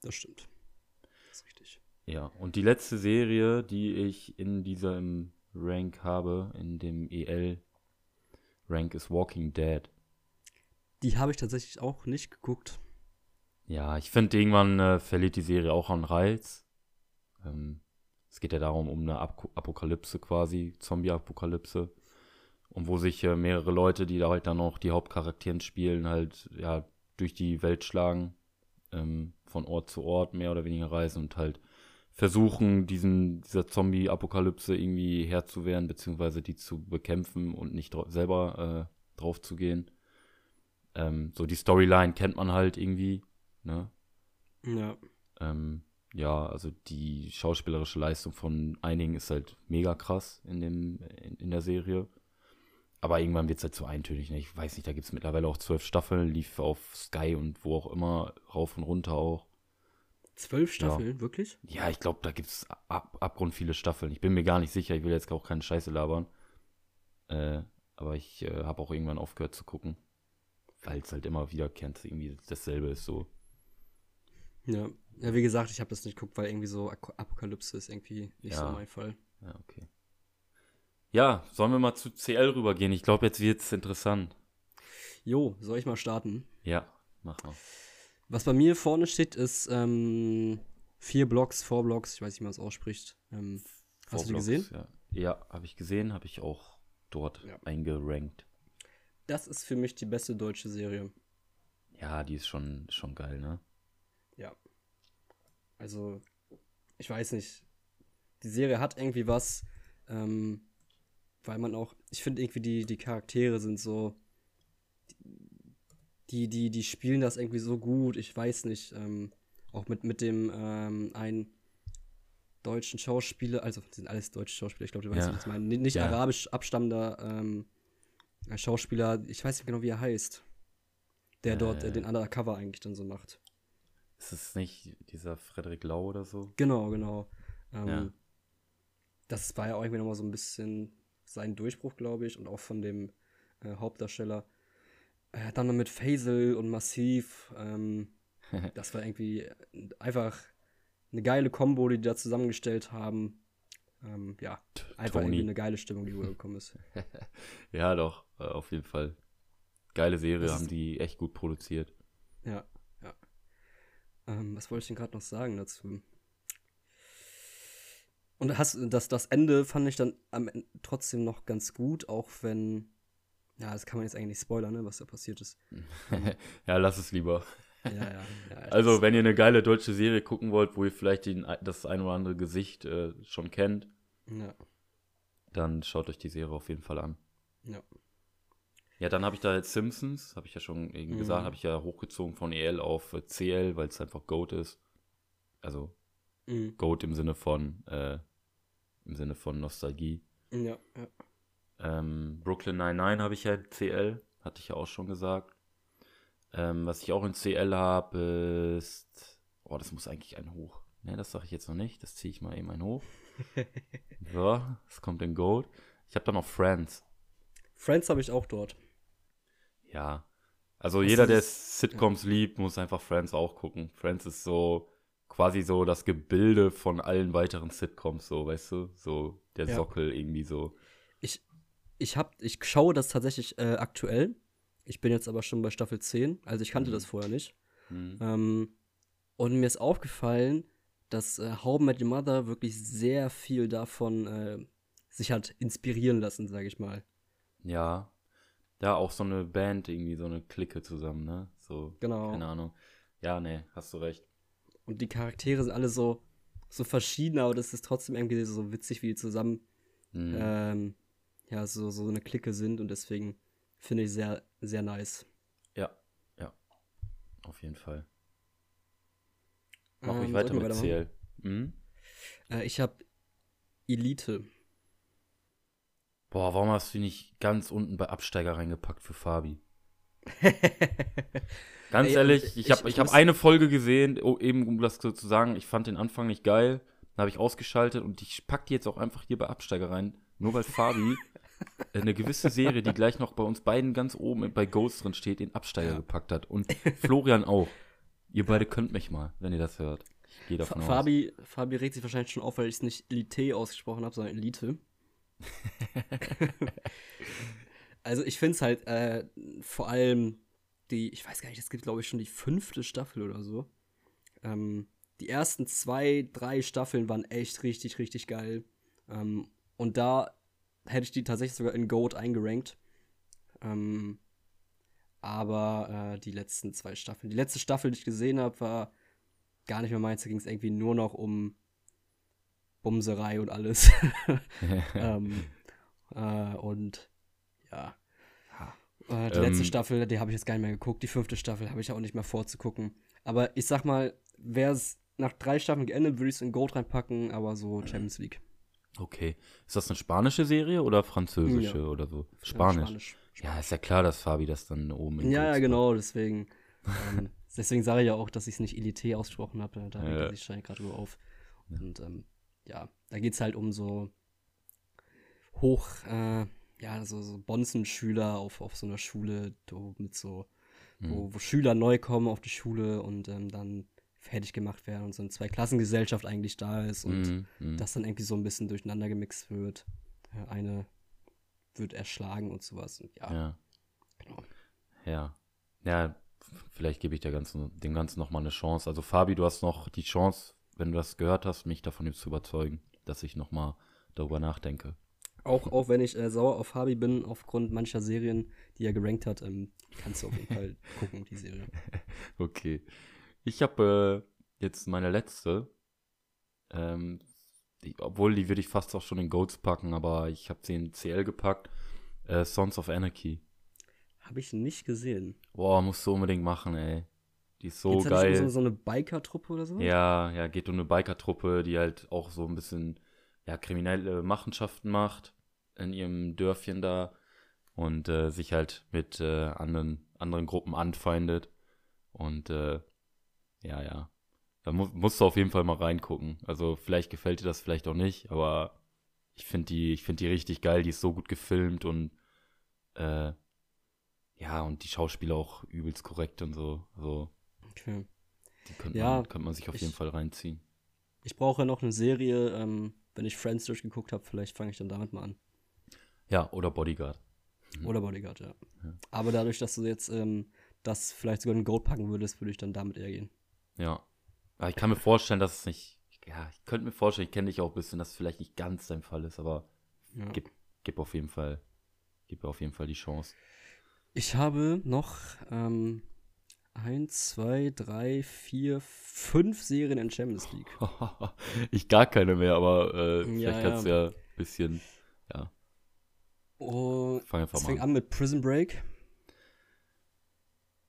Das stimmt. Das ist richtig.
Ja, und die letzte Serie, die ich in diesem Rank habe, in dem EL-Rank, ist Walking Dead.
Die habe ich tatsächlich auch nicht geguckt.
Ja, ich finde, irgendwann äh, verliert die Serie auch an Reiz. Ähm, es geht ja darum, um eine Ap Apokalypse quasi, Zombie-Apokalypse und wo sich äh, mehrere Leute, die da halt dann auch die Hauptcharakteren spielen, halt ja durch die Welt schlagen, ähm, von Ort zu Ort mehr oder weniger reisen und halt versuchen, diesen, dieser Zombie-Apokalypse irgendwie Herr zu werden, beziehungsweise die zu bekämpfen und nicht selber äh, drauf zu gehen. Ähm, so die Storyline kennt man halt irgendwie, ne?
Ja.
Ähm, ja, also die schauspielerische Leistung von einigen ist halt mega krass in dem, in, in der Serie. Aber irgendwann wird es halt zu eintönig. Ne? Ich weiß nicht, da gibt es mittlerweile auch zwölf Staffeln, lief auf Sky und wo auch immer, rauf und runter auch.
Zwölf Staffeln,
ja.
wirklich?
Ja, ich glaube, da gibt es ab, abgrund viele Staffeln. Ich bin mir gar nicht sicher, ich will jetzt auch keine Scheiße labern. Äh, aber ich äh, habe auch irgendwann aufgehört zu gucken. Weil es halt immer wieder kennt, irgendwie dasselbe ist so.
Ja, ja wie gesagt, ich habe das nicht geguckt, weil irgendwie so Apokalypse ist irgendwie nicht ja. so mein Fall.
Ja, okay. Ja, sollen wir mal zu CL rübergehen? Ich glaube, jetzt wird es interessant.
Jo, soll ich mal starten?
Ja, mach mal.
Was bei mir vorne steht, ist ähm, vier Blocks, four Blocks, ich weiß nicht, wie man es ausspricht. Ähm, hast du die gesehen?
Ja, ja habe ich gesehen, habe ich auch dort ja. eingerankt.
Das ist für mich die beste deutsche Serie.
Ja, die ist schon, schon geil, ne?
Ja. Also, ich weiß nicht. Die Serie hat irgendwie was. Ähm, weil man auch, ich finde irgendwie die, die Charaktere sind so, die, die, die spielen das irgendwie so gut, ich weiß nicht. Ähm, auch mit, mit dem ähm, einen deutschen Schauspieler, also sind alles deutsche Schauspieler, ich glaube, du weißt, ja. was ich meine. Nicht ja. arabisch abstammender ähm, Schauspieler, ich weiß nicht genau, wie er heißt. Der äh, dort äh, den Undercover eigentlich dann so macht.
Ist es nicht dieser Frederik Lau oder so?
Genau, genau. Ähm, ja. Das war ja auch irgendwie nochmal so ein bisschen sein Durchbruch, glaube ich, und auch von dem äh, Hauptdarsteller. Äh, dann noch mit Faisal und Massiv. Ähm, das war irgendwie einfach eine geile Kombo, die die da zusammengestellt haben. Ähm, ja, einfach Tony. irgendwie eine geile Stimmung, die rübergekommen ist.
ja, doch, äh, auf jeden Fall. Geile Serie, das haben die echt gut produziert.
Ja, ja. Ähm, was wollte ich denn gerade noch sagen dazu? Und hast, das, das Ende fand ich dann am Ende trotzdem noch ganz gut, auch wenn, ja, das kann man jetzt eigentlich nicht spoilern, ne, was da passiert ist.
ja, lass es lieber.
Ja, ja, ja,
also, wenn ihr eine geile deutsche Serie gucken wollt, wo ihr vielleicht den, das ein oder andere Gesicht äh, schon kennt,
ja.
dann schaut euch die Serie auf jeden Fall an.
Ja.
Ja, dann habe ich da jetzt Simpsons, habe ich ja schon eben mhm. gesagt, habe ich ja hochgezogen von EL auf äh, CL, weil es einfach GOAT ist. Also mhm. GOAT im Sinne von äh, im Sinne von Nostalgie.
Ja, ja.
Ähm, Brooklyn 99 habe ich ja CL, hatte ich ja auch schon gesagt. Ähm, was ich auch in CL habe, ist. Oh, das muss eigentlich ein Hoch. Ne, das sage ich jetzt noch nicht. Das ziehe ich mal eben ein Hoch. so, es kommt in Gold. Ich habe da noch Friends.
Friends habe ich auch dort.
Ja. Also Was jeder, der Sitcoms ja. liebt, muss einfach Friends auch gucken. Friends ist so quasi so das Gebilde von allen weiteren Sitcoms, so, weißt du? So der ja. Sockel irgendwie so.
Ich, ich, hab, ich schaue das tatsächlich äh, aktuell. Ich bin jetzt aber schon bei Staffel 10, also ich kannte mhm. das vorher nicht. Mhm. Ähm, und mir ist aufgefallen, dass äh, How Met Your Mother wirklich sehr viel davon äh, sich hat inspirieren lassen, sage ich mal.
Ja. Ja, auch so eine Band, irgendwie so eine Clique zusammen, ne? So,
genau.
keine Ahnung. Ja, nee, hast du recht
und die Charaktere sind alle so, so verschieden, aber das ist trotzdem irgendwie so witzig, wie die zusammen mhm. ähm, ja, so, so eine Clique sind und deswegen finde ich sehr, sehr nice.
Ja, ja. Auf jeden Fall. Mach ähm, ich weiter mit CL. Mhm.
Äh, ich habe Elite.
Boah, warum hast du nicht ganz unten bei Absteiger reingepackt für Fabi? Ganz Ey, ehrlich, ich, habe ich, ich hab eine Folge gesehen, oh, eben um das zu sagen, ich fand den Anfang nicht geil, dann habe ich ausgeschaltet und ich pack die jetzt auch einfach hier bei Absteiger rein, nur weil Fabi eine gewisse Serie, die gleich noch bei uns beiden ganz oben bei Ghost drin steht, den Absteiger ja. gepackt hat und Florian auch. Ihr beide könnt mich mal, wenn ihr das hört. Ich gehe davon
Fabi, aus. Fabi regt sich wahrscheinlich schon auf, weil ich es nicht Elite ausgesprochen habe, sondern Elite. Also ich finde es halt äh, vor allem die, ich weiß gar nicht, es gibt glaube ich schon die fünfte Staffel oder so. Ähm, die ersten zwei, drei Staffeln waren echt richtig, richtig geil. Ähm, und da hätte ich die tatsächlich sogar in Goat eingerankt. Ähm, aber äh, die letzten zwei Staffeln. Die letzte Staffel, die ich gesehen habe, war gar nicht mehr meins. Da ging es irgendwie nur noch um Bumserei und alles. ähm, äh, und ja, äh, die ähm, letzte Staffel, die habe ich jetzt gar nicht mehr geguckt. Die fünfte Staffel habe ich auch nicht mehr vorzugucken. Aber ich sag mal, wäre es nach drei Staffeln geendet, würde ich es in Gold reinpacken, aber so Champions League.
Okay. Ist das eine spanische Serie oder französische ja. oder so? Spanisch. Spanisch. Ja, ist ja klar, dass Fabi das dann oben
in Ja, ja, genau, deswegen. ähm, deswegen sage ich ja auch, dass ich es nicht Elite ausgesprochen habe. Da regt ja. sich gerade über auf. Und ähm, ja, da geht es halt um so hoch, äh, ja, so, so Bonzen-Schüler auf, auf so einer Schule, wo, mit so, mhm. wo, wo, Schüler neu kommen auf die Schule und ähm, dann fertig gemacht werden und so eine Zweiklassengesellschaft eigentlich da ist und mhm. mhm. das dann irgendwie so ein bisschen durcheinander gemixt wird. Ja, eine wird erschlagen und sowas. Und ja.
Ja. Genau. Ja. Ja, vielleicht gebe ich der ganzen, dem Ganzen nochmal eine Chance. Also Fabi, du hast noch die Chance, wenn du das gehört hast, mich davon zu überzeugen, dass ich nochmal darüber nachdenke.
Auch, auch wenn ich äh, sauer auf Harvey bin, aufgrund mancher Serien, die er gerankt hat, ähm, kannst du auf jeden Fall gucken, die Serie.
Okay. Ich habe äh, jetzt meine letzte. Ähm, die, obwohl, die würde ich fast auch schon in Goats packen, aber ich habe sie in CL gepackt. Äh, Sons of Anarchy.
Habe ich nicht gesehen.
Boah, musst du unbedingt machen, ey. Die ist so Geht's geil.
So, so eine Biker-Truppe oder so?
Ja, ja, geht um eine Biker-Truppe, die halt auch so ein bisschen ja, kriminelle Machenschaften macht in ihrem Dörfchen da und äh, sich halt mit äh, anderen, anderen Gruppen anfeindet. Und äh, ja, ja. Da mu musst du auf jeden Fall mal reingucken. Also vielleicht gefällt dir das vielleicht auch nicht, aber ich finde die, ich finde die richtig geil. Die ist so gut gefilmt und äh, ja, und die Schauspieler auch übelst korrekt und so. So.
Okay.
Die könnte ja, man, könnte man sich auf ich, jeden Fall reinziehen.
Ich brauche ja noch eine Serie, ähm, wenn ich Friends durchgeguckt habe, vielleicht fange ich dann damit mal an.
Ja, oder Bodyguard.
Mhm. Oder Bodyguard, ja. ja. Aber dadurch, dass du jetzt ähm, das vielleicht sogar in Gold packen würdest, würde ich dann damit eher gehen.
Ja. Aber ich kann mir vorstellen, dass es nicht. Ja, ich könnte mir vorstellen, ich kenne dich auch ein bisschen, dass es vielleicht nicht ganz dein Fall ist, aber ja. gib, gib auf jeden Fall, gib auf jeden Fall die Chance.
Ich habe noch ähm, eins, zwei, drei, vier, fünf Serien in Champions League.
ich gar keine mehr, aber äh, vielleicht ja, kannst du ja ein bisschen, ja.
Oh, Fang einfach mal fängt an. an mit Prison Break.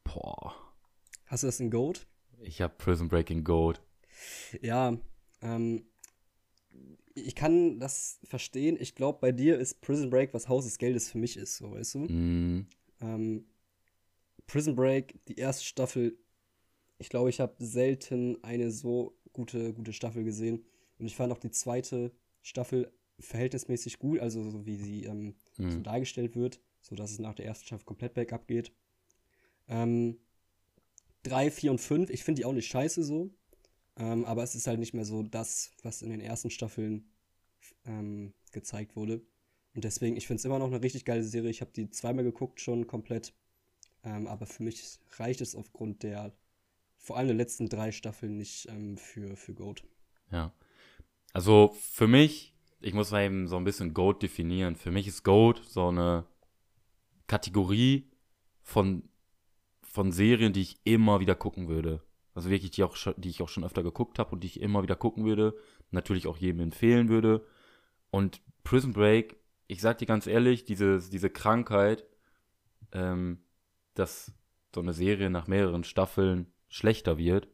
Boah.
Hast du das in Gold?
Ich habe Prison Break in Gold.
Ja, ähm, ich kann das verstehen. Ich glaube, bei dir ist Prison Break, was Haus des Geldes für mich ist, so weißt du?
Mm.
Ähm, Prison Break, die erste Staffel, ich glaube, ich habe selten eine so gute, gute Staffel gesehen. Und ich fand auch die zweite Staffel verhältnismäßig gut, also so wie sie ähm, mhm. so dargestellt wird, sodass es nach der ersten Staffel komplett bergab geht. Ähm, 3, 4 und 5, ich finde die auch nicht scheiße so, ähm, aber es ist halt nicht mehr so das, was in den ersten Staffeln ähm, gezeigt wurde. Und deswegen, ich finde es immer noch eine richtig geile Serie. Ich habe die zweimal geguckt, schon komplett. Ähm, aber für mich reicht es aufgrund der, vor allem der letzten drei Staffeln nicht ähm, für, für Goat.
Ja. Also für mich, ich muss mal eben so ein bisschen Goat definieren. Für mich ist Goat so eine Kategorie von, von Serien, die ich immer wieder gucken würde. Also wirklich, die, auch, die ich auch schon öfter geguckt habe und die ich immer wieder gucken würde. Natürlich auch jedem empfehlen würde. Und Prison Break, ich sag dir ganz ehrlich, diese, diese Krankheit, ähm, dass so eine Serie nach mehreren Staffeln schlechter wird,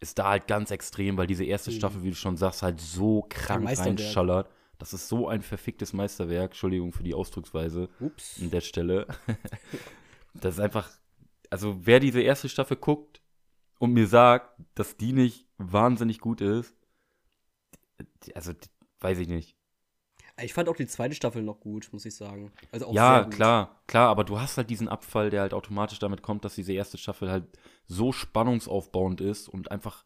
ist da halt ganz extrem, weil diese erste mhm. Staffel, wie du schon sagst, halt so krank reinschallert. Das ist so ein verficktes Meisterwerk. Entschuldigung für die Ausdrucksweise
Ups.
an der Stelle. das ist einfach, also wer diese erste Staffel guckt und mir sagt, dass die nicht wahnsinnig gut ist, also weiß ich nicht.
Ich fand auch die zweite Staffel noch gut, muss ich sagen. Also
ja, klar, klar, aber du hast halt diesen Abfall, der halt automatisch damit kommt, dass diese erste Staffel halt so spannungsaufbauend ist und einfach,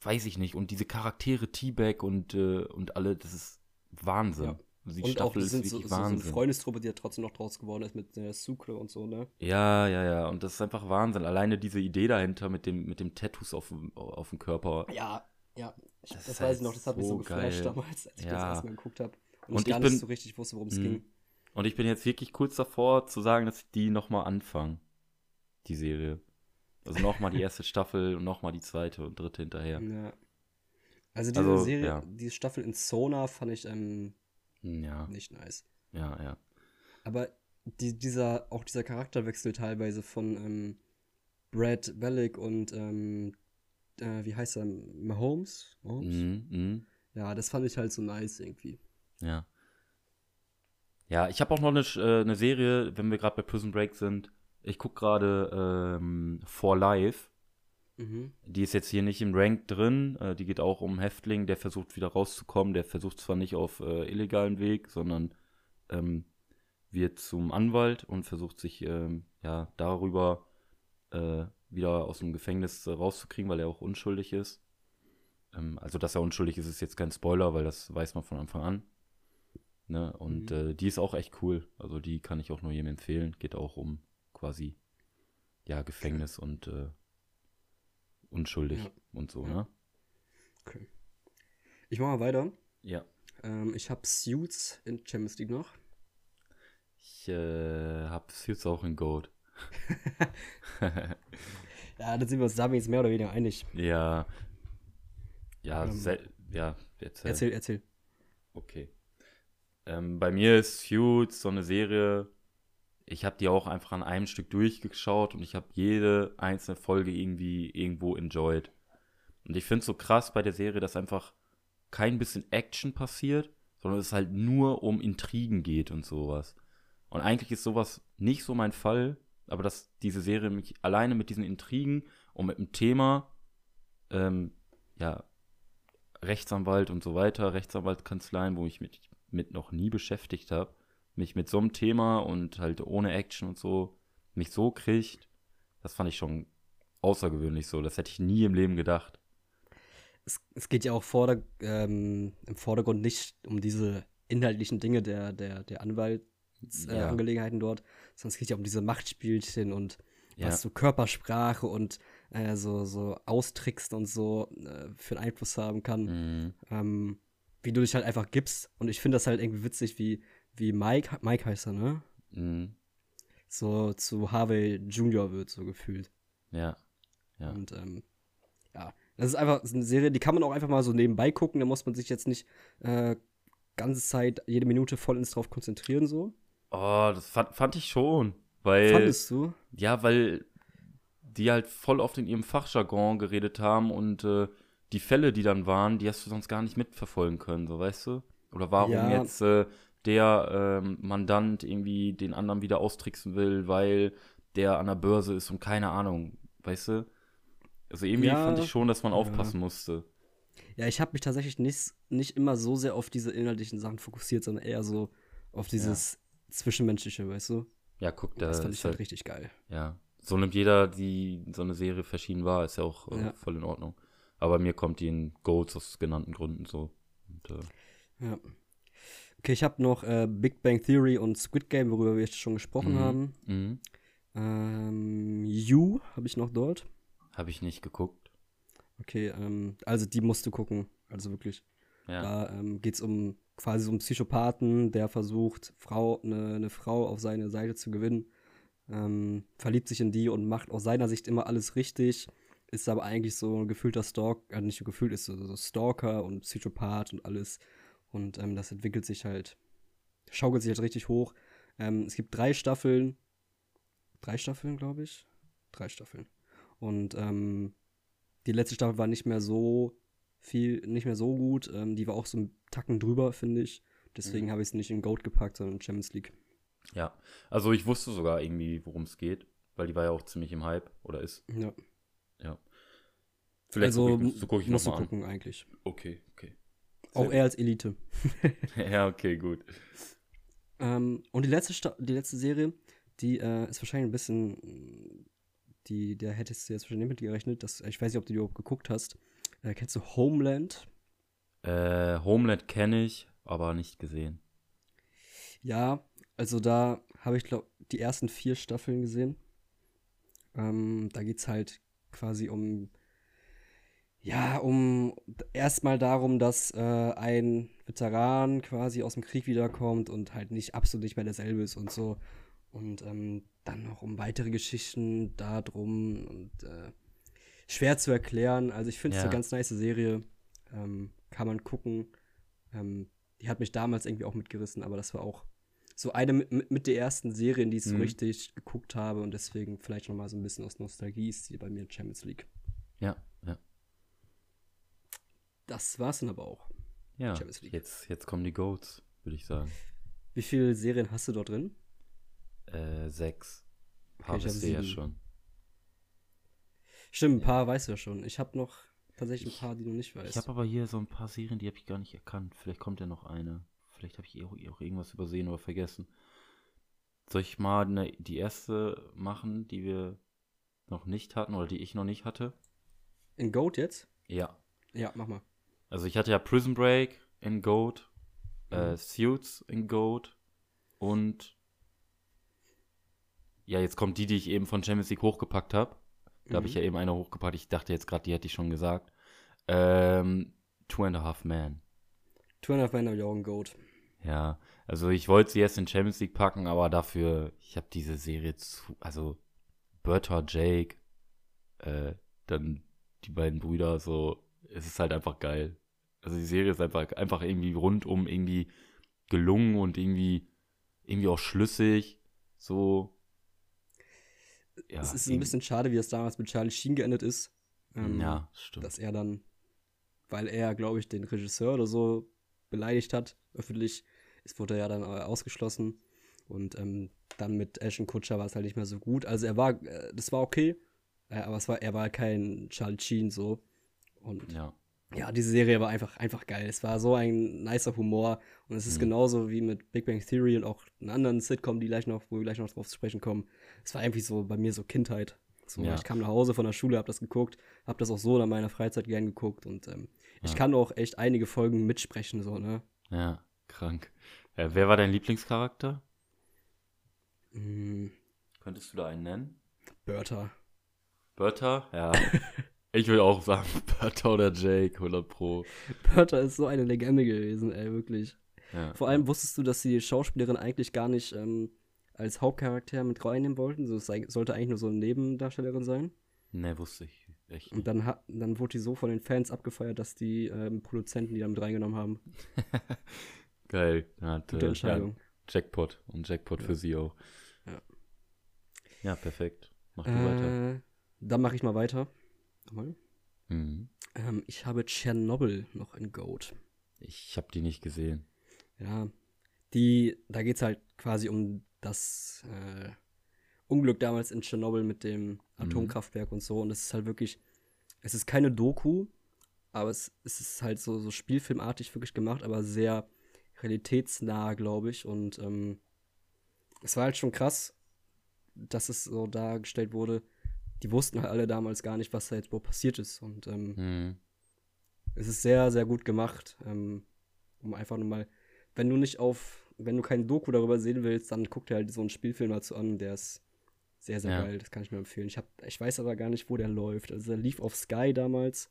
weiß ich nicht, und diese Charaktere T-Bag und, äh, und alle, das ist Wahnsinn. Ja.
Die und Staffel auch, die sind so, so, eine Freundestruppe, die ja trotzdem noch draus geworden ist mit der Sucre und so, ne?
Ja, ja, ja. Und das ist einfach Wahnsinn. Alleine diese Idee dahinter mit dem, mit dem Tattoos auf, auf dem Körper.
Ja, ja. Ich, das, das weiß ich noch, das hat so mich so geflasht geil. damals, als ich ja. das erstmal geguckt habe. Und,
und
ich
gar bin,
nicht so richtig wusste, worum es ging.
Und ich bin jetzt wirklich kurz davor zu sagen, dass ich die nochmal anfange. Die Serie. Also nochmal die erste Staffel und nochmal die zweite und dritte hinterher.
Ja. Also diese also, Serie, ja. diese Staffel in Sona fand ich ähm, ja. nicht nice.
Ja, ja.
Aber die, dieser, auch dieser Charakterwechsel teilweise von ähm, Brad Bellick und ähm, äh, wie heißt er? Mahomes? Mahomes?
Mhm, mh.
Ja, das fand ich halt so nice irgendwie.
Ja. Ja, ich habe auch noch eine, äh, eine Serie, wenn wir gerade bei Prison Break sind. Ich gucke gerade ähm, For Life.
Mhm.
Die ist jetzt hier nicht im Rank drin. Äh, die geht auch um Häftling, der versucht wieder rauszukommen. Der versucht zwar nicht auf äh, illegalen Weg, sondern ähm, wird zum Anwalt und versucht sich ähm, ja darüber äh, wieder aus dem Gefängnis äh, rauszukriegen, weil er auch unschuldig ist. Ähm, also, dass er unschuldig ist, ist jetzt kein Spoiler, weil das weiß man von Anfang an. Ne? Und mhm. äh, die ist auch echt cool. Also die kann ich auch nur jedem empfehlen. Geht auch um quasi ja Gefängnis okay. und äh, unschuldig ja. und so, ja. ne?
Okay. Ich mache mal weiter.
Ja.
Ähm, ich habe Suits in Champions League noch.
Ich äh, habe Suits auch in Gold.
ja, da sind wir uns mehr oder weniger einig.
Ja. Ja, ähm, ja,
erzähl. Erzähl, erzähl.
Okay. Ähm, bei mir ist Suits so eine Serie, ich habe die auch einfach an einem Stück durchgeschaut und ich habe jede einzelne Folge irgendwie irgendwo enjoyed. Und ich finde es so krass bei der Serie, dass einfach kein bisschen Action passiert, sondern es halt nur um Intrigen geht und sowas. Und eigentlich ist sowas nicht so mein Fall, aber dass diese Serie mich alleine mit diesen Intrigen und mit dem Thema, ähm, ja, Rechtsanwalt und so weiter, Rechtsanwaltskanzleien, wo ich mich mit noch nie beschäftigt habe, mich mit so einem Thema und halt ohne Action und so, mich so kriegt, das fand ich schon außergewöhnlich so. Das hätte ich nie im Leben gedacht.
Es, es geht ja auch vorder, ähm, im Vordergrund nicht um diese inhaltlichen Dinge der, der, der Anwaltsangelegenheiten äh, ja. dort, sondern es geht ja um diese Machtspielchen und ja. was so Körpersprache und äh, so, so austrickst und so äh, für einen Einfluss haben kann. Mhm. Ähm, wie du dich halt einfach gibst. Und ich finde das halt irgendwie witzig, wie, wie Mike, Mike heißt er, ne? Mhm. So zu Harvey Jr. wird, so gefühlt.
Ja. ja.
Und ähm, ja, das ist einfach eine Serie, die kann man auch einfach mal so nebenbei gucken. Da muss man sich jetzt nicht äh, ganze Zeit, jede Minute voll ins drauf konzentrieren, so.
Oh, das fand, fand ich schon. Weil,
Fandest du?
Ja, weil die halt voll oft in ihrem Fachjargon geredet haben und äh, die Fälle, die dann waren, die hast du sonst gar nicht mitverfolgen können, so weißt du? Oder warum ja. jetzt äh, der äh, Mandant irgendwie den anderen wieder austricksen will, weil der an der Börse ist und keine Ahnung, weißt du? Also irgendwie ja, fand ich schon, dass man aufpassen ja. musste.
Ja, ich habe mich tatsächlich nicht, nicht immer so sehr auf diese inhaltlichen Sachen fokussiert, sondern eher so auf dieses Zwischenmenschliche, weißt du?
Ja, guck,
da das fand ich halt, halt richtig geil.
Ja, so nimmt jeder, die so eine Serie verschieden war, ist ja auch äh, voll in Ordnung. Aber mir kommt die in Goals aus genannten Gründen so. Und,
äh, ja. Okay, ich habe noch äh, Big Bang Theory und Squid Game, worüber wir jetzt schon gesprochen mhm. haben. Mhm. Ähm, You habe ich noch dort.
Habe ich nicht geguckt.
Okay, ähm, also die musst du gucken. Also wirklich. Ja. Da ähm, geht es um quasi so einen Psychopathen, der versucht, Frau, eine, eine Frau auf seine Seite zu gewinnen. Ähm, verliebt sich in die und macht aus seiner Sicht immer alles richtig ist aber eigentlich so ein gefühlter Stalker, also nicht so gefühlt, ist so, Stalker und Psychopath und alles. Und ähm, das entwickelt sich halt, schaukelt sich halt richtig hoch. Ähm, es gibt drei Staffeln, drei Staffeln, glaube ich. Drei Staffeln. Und ähm, die letzte Staffel war nicht mehr so viel, nicht mehr so gut. Ähm, die war auch so ein Tacken drüber, finde ich. Deswegen mhm. habe ich es nicht in Goat gepackt, sondern in Champions League.
Ja, also ich wusste sogar irgendwie, worum es geht, weil die war ja auch ziemlich im Hype oder ist.
Ja.
Ja.
Vielleicht also, guck ich, so gucke ich musst noch du gucken, an. eigentlich.
Okay, okay.
Sehr Auch er als Elite.
ja, okay, gut.
Ähm, und die letzte, Sta die letzte Serie, die äh, ist wahrscheinlich ein bisschen, die, der hättest du jetzt wahrscheinlich nicht mitgerechnet. Dass, ich weiß nicht, ob du die überhaupt geguckt hast. Äh, kennst du Homeland?
Äh, Homeland kenne ich, aber nicht gesehen.
Ja, also da habe ich, glaube die ersten vier Staffeln gesehen. Ähm, da geht es halt quasi um, ja, um erstmal darum, dass äh, ein Veteran quasi aus dem Krieg wiederkommt und halt nicht absolut nicht mehr derselbe ist und so. Und ähm, dann noch um weitere Geschichten darum und äh, schwer zu erklären. Also ich finde es ja. eine ganz nice Serie. Ähm, kann man gucken. Ähm, die hat mich damals irgendwie auch mitgerissen, aber das war auch so eine mit, mit der ersten Serien, die ich so mhm. richtig geguckt habe und deswegen vielleicht noch mal so ein bisschen aus Nostalgie ist hier bei mir Champions League.
Ja, ja.
Das war's dann aber auch.
Ja, jetzt, jetzt kommen die Goats, würde ich sagen.
Wie viele Serien hast du dort drin?
Äh, sechs. Ein paar okay, wisst ihr ja schon.
Stimmt, ein paar weißt du ja schon. Ich habe noch tatsächlich ein paar, die du nicht weißt.
Ich habe aber hier so ein paar Serien, die habe ich gar nicht erkannt. Vielleicht kommt ja noch eine. Vielleicht habe ich auch, auch irgendwas übersehen oder vergessen. Soll ich mal eine, die erste machen, die wir noch nicht hatten oder die ich noch nicht hatte?
In Goat jetzt?
Ja.
Ja, mach mal.
Also ich hatte ja Prison Break in Goat, äh, mhm. äh, Suits in Goat und ja, jetzt kommt die, die ich eben von Champions League hochgepackt habe. Da mhm. habe ich ja eben eine hochgepackt. Ich dachte jetzt gerade, die hätte ich schon gesagt. Ähm, Two and a Half Man.
Two and a Half Men habe ich auch ein Goat.
Ja, also ich wollte sie erst in Champions League packen, aber dafür, ich habe diese Serie zu, also Bertha, Jake, äh, dann die beiden Brüder, so, es ist halt einfach geil. Also die Serie ist einfach, einfach irgendwie rundum irgendwie gelungen und irgendwie, irgendwie auch schlüssig. so.
Ja, es ist ein bisschen schade, wie es damals mit Charlie Sheen geendet ist.
Ähm, ja, stimmt.
Dass er dann, weil er, glaube ich, den Regisseur oder so beleidigt hat, öffentlich, es wurde ja dann ausgeschlossen. Und ähm, dann mit Ashton Kutscher war es halt nicht mehr so gut. Also er war, äh, das war okay, äh, aber es war, er war kein Charlie Sheen so. Und
ja.
ja, diese Serie war einfach, einfach geil. Es war so ein nicer Humor. Und es ist mhm. genauso wie mit Big Bang Theory und auch einen anderen Sitcom, die gleich noch, wo wir gleich noch drauf zu sprechen kommen. Es war irgendwie so bei mir so Kindheit. So, ja. Ich kam nach Hause von der Schule, hab das geguckt, hab das auch so in meiner Freizeit gern geguckt und ähm, ja. ich kann auch echt einige Folgen mitsprechen, so, ne?
Ja, krank. Äh, wer war dein Lieblingscharakter?
Mm.
Könntest du da einen nennen?
Bertha.
Bertha? Ja. ich will auch sagen, Bertha oder Jake, 100 Pro.
Bertha ist so eine Legende gewesen, ey, wirklich. Ja. Vor allem wusstest du, dass die Schauspielerin eigentlich gar nicht ähm, als Hauptcharakter mit reinnehmen wollten? So, es sollte eigentlich nur so eine Nebendarstellerin sein.
Ne, wusste ich. Echt.
Und dann, hat, dann wurde die so von den Fans abgefeiert, dass die ähm, Produzenten die da mit reingenommen haben.
Geil. Hat,
Gute Entscheidung.
Ja, Jackpot und Jackpot ja. für sie auch.
Ja.
Ja, perfekt.
Mach du äh, weiter. Dann mache ich mal weiter. Mal.
Mhm.
Ähm, ich habe Tschernobyl noch in Goat.
Ich habe die nicht gesehen.
Ja, die, da geht es halt quasi um das äh, Unglück damals in Tschernobyl mit dem mhm. Atomkraftwerk mhm. und so. Und es ist halt wirklich, es ist keine Doku, aber es, es ist halt so, so spielfilmartig wirklich gemacht, aber sehr realitätsnah, glaube ich. Und ähm, es war halt schon krass, dass es so dargestellt wurde. Die wussten halt alle damals gar nicht, was da jetzt wo passiert ist. Und ähm,
mhm.
es ist sehr, sehr gut gemacht, ähm, um einfach nur mal, wenn du nicht auf, wenn du kein Doku darüber sehen willst, dann guck dir halt so einen Spielfilm dazu an, der ist sehr, sehr ja. geil. Das kann ich mir empfehlen. Ich, hab, ich weiß aber gar nicht, wo der läuft. Also der lief auf Sky damals.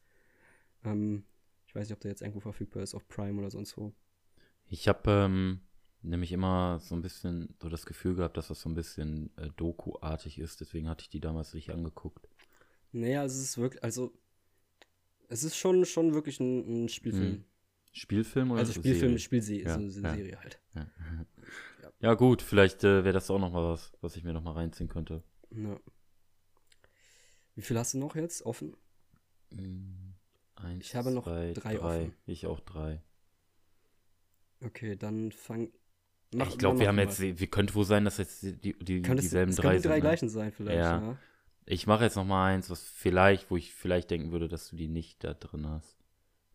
Ähm, ich weiß nicht, ob der jetzt irgendwo verfügbar ist, auf Prime oder sonst wo.
Ich habe ähm, nämlich immer so ein bisschen so das Gefühl gehabt, dass das so ein bisschen äh, Doku-artig ist. Deswegen hatte ich die damals nicht angeguckt.
Naja, es ist wirklich, also es ist schon, schon wirklich ein, ein Spielfilm. Hm.
Spielfilm oder
Also Spielfilm, Spielserie, ja, so ja. Serie halt.
Ja, ja gut, vielleicht äh, wäre das auch noch mal was, was ich mir noch mal reinziehen könnte.
Wie viel hast du noch jetzt offen?
Hm, eins,
ich habe noch zwei, drei, drei offen.
Ich auch drei.
Okay, dann fang.
Mach, ich glaube, wir haben jetzt, wie könnte wohl sein, dass jetzt die, die dieselben
es
drei
sind. die drei ne? gleichen sein, vielleicht. Ja. ja.
Ich mache jetzt noch mal eins, was vielleicht, wo ich vielleicht denken würde, dass du die nicht da drin hast.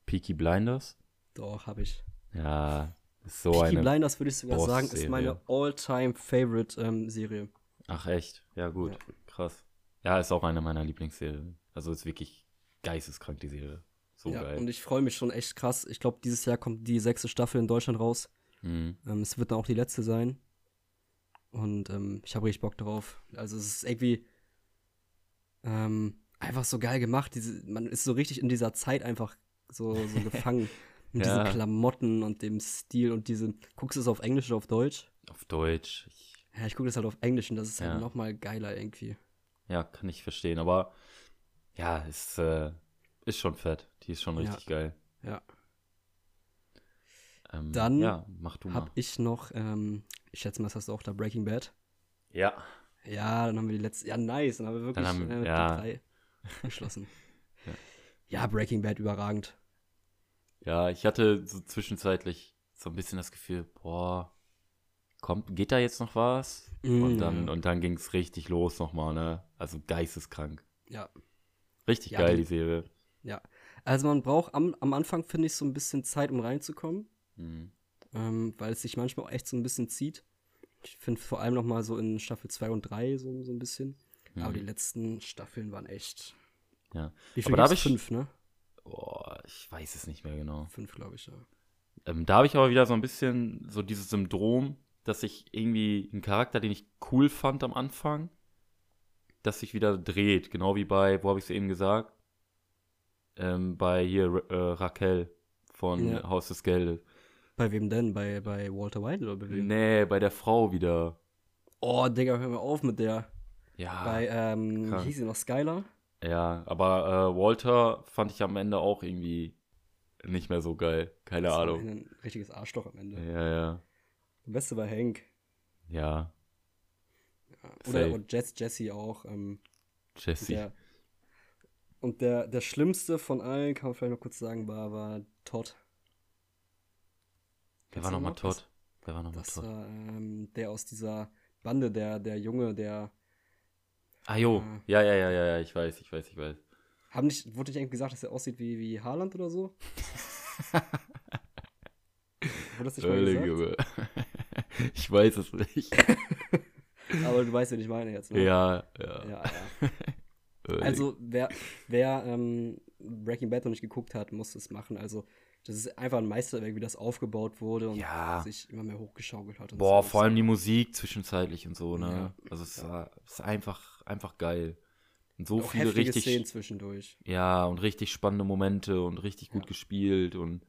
Peaky Blinders?
Doch, habe ich.
Ja, so
Peaky
eine.
Blinders würde ich sogar sagen, ist meine all-time favorite ähm, Serie.
Ach echt? Ja gut, ja. krass. Ja, ist auch eine meiner Lieblingsserien. Also ist wirklich geisteskrank die Serie. So ja, geil.
Und ich freue mich schon echt krass. Ich glaube, dieses Jahr kommt die sechste Staffel in Deutschland raus.
Mhm.
Ähm, es wird dann auch die letzte sein. Und ähm, ich habe richtig Bock drauf. Also es ist irgendwie ähm, einfach so geil gemacht. Diese, man ist so richtig in dieser Zeit einfach so, so gefangen. Mit ja. diesen Klamotten und dem Stil und diese. Guckst du es auf Englisch oder auf Deutsch?
Auf Deutsch.
Ich, ja, ich gucke das halt auf Englisch und das ist halt ja. halt noch mal geiler irgendwie.
Ja, kann ich verstehen. Aber ja, ist, äh, ist schon fett. Die ist schon richtig
ja.
geil.
Ja.
Ähm,
Dann
ja, mach du
hab ich noch, ähm, ich schätze mal, das hast du auch da Breaking Bad.
Ja.
Ja, dann haben wir die letzte, ja nice, dann haben wir wirklich
haben, äh, ja.
drei geschlossen. ja. ja, Breaking Bad überragend.
Ja, ich hatte so zwischenzeitlich so ein bisschen das Gefühl, boah, kommt, geht da jetzt noch was? Mm, und dann, ja. dann ging es richtig los nochmal, ne? Also geisteskrank.
Ja.
Richtig ja, geil, die, die Serie.
Ja. Also man braucht am, am Anfang, finde ich, so ein bisschen Zeit, um reinzukommen.
Mhm.
Ähm, weil es sich manchmal auch echt so ein bisschen zieht. Ich finde vor allem noch mal so in Staffel 2 und 3 so, so ein bisschen. Mhm. Aber die letzten Staffeln waren echt.
Ja.
Wie viel Aber da ich fünf, ne?
Boah, ich weiß es nicht mehr genau.
Fünf, glaube ich, ja.
Ähm, da habe ich aber wieder so ein bisschen so dieses Syndrom, dass ich irgendwie einen Charakter, den ich cool fand am Anfang, dass sich wieder dreht. Genau wie bei, wo habe ich es eben gesagt? Ähm, bei hier äh, Raquel von ja. Haus des Geldes.
Bei wem denn? Bei, bei Walter White oder bei wem?
Nee, bei der Frau wieder.
Oh, Digga, hör mal auf mit der.
Ja.
Bei, ähm, wie hieß sie noch, Skylar?
Ja, aber äh, Walter fand ich am Ende auch irgendwie nicht mehr so geil. Keine das Ahnung.
Ein richtiges Arschloch am Ende.
Ja, ja.
Der Beste war Hank.
Ja.
Oder und Jess, Jesse auch. Ähm,
Jesse.
Der, und der, der schlimmste von allen, kann man vielleicht noch kurz sagen, war, war Todd.
Wer war nochmal Todd? Wer war
nochmal Todd? War ähm, der aus dieser Bande, der, der Junge, der.
Ah jo, äh, ja, ja, ja, ja, ja, ich weiß, ich weiß, ich weiß.
Haben nicht, wurde nicht eigentlich gesagt, dass er aussieht wie, wie Haaland oder so?
wurde das nicht mal gesagt? Junge. ich weiß es nicht.
Aber du weißt, wen ich meine jetzt,
ne? Ja, ja.
ja, ja. also, wer, wer ähm, Breaking Bad noch nicht geguckt hat, muss es machen. Also, das ist einfach ein Meisterwerk, wie das aufgebaut wurde und
ja.
sich immer mehr hochgeschaukelt hat.
Boah, so. vor allem die Musik zwischenzeitlich und so, ne? Ja. Also, es ja. ist einfach, einfach geil. Und so
auch
viele richtig.
Szenen zwischendurch.
Ja, und richtig spannende Momente und richtig gut gespielt und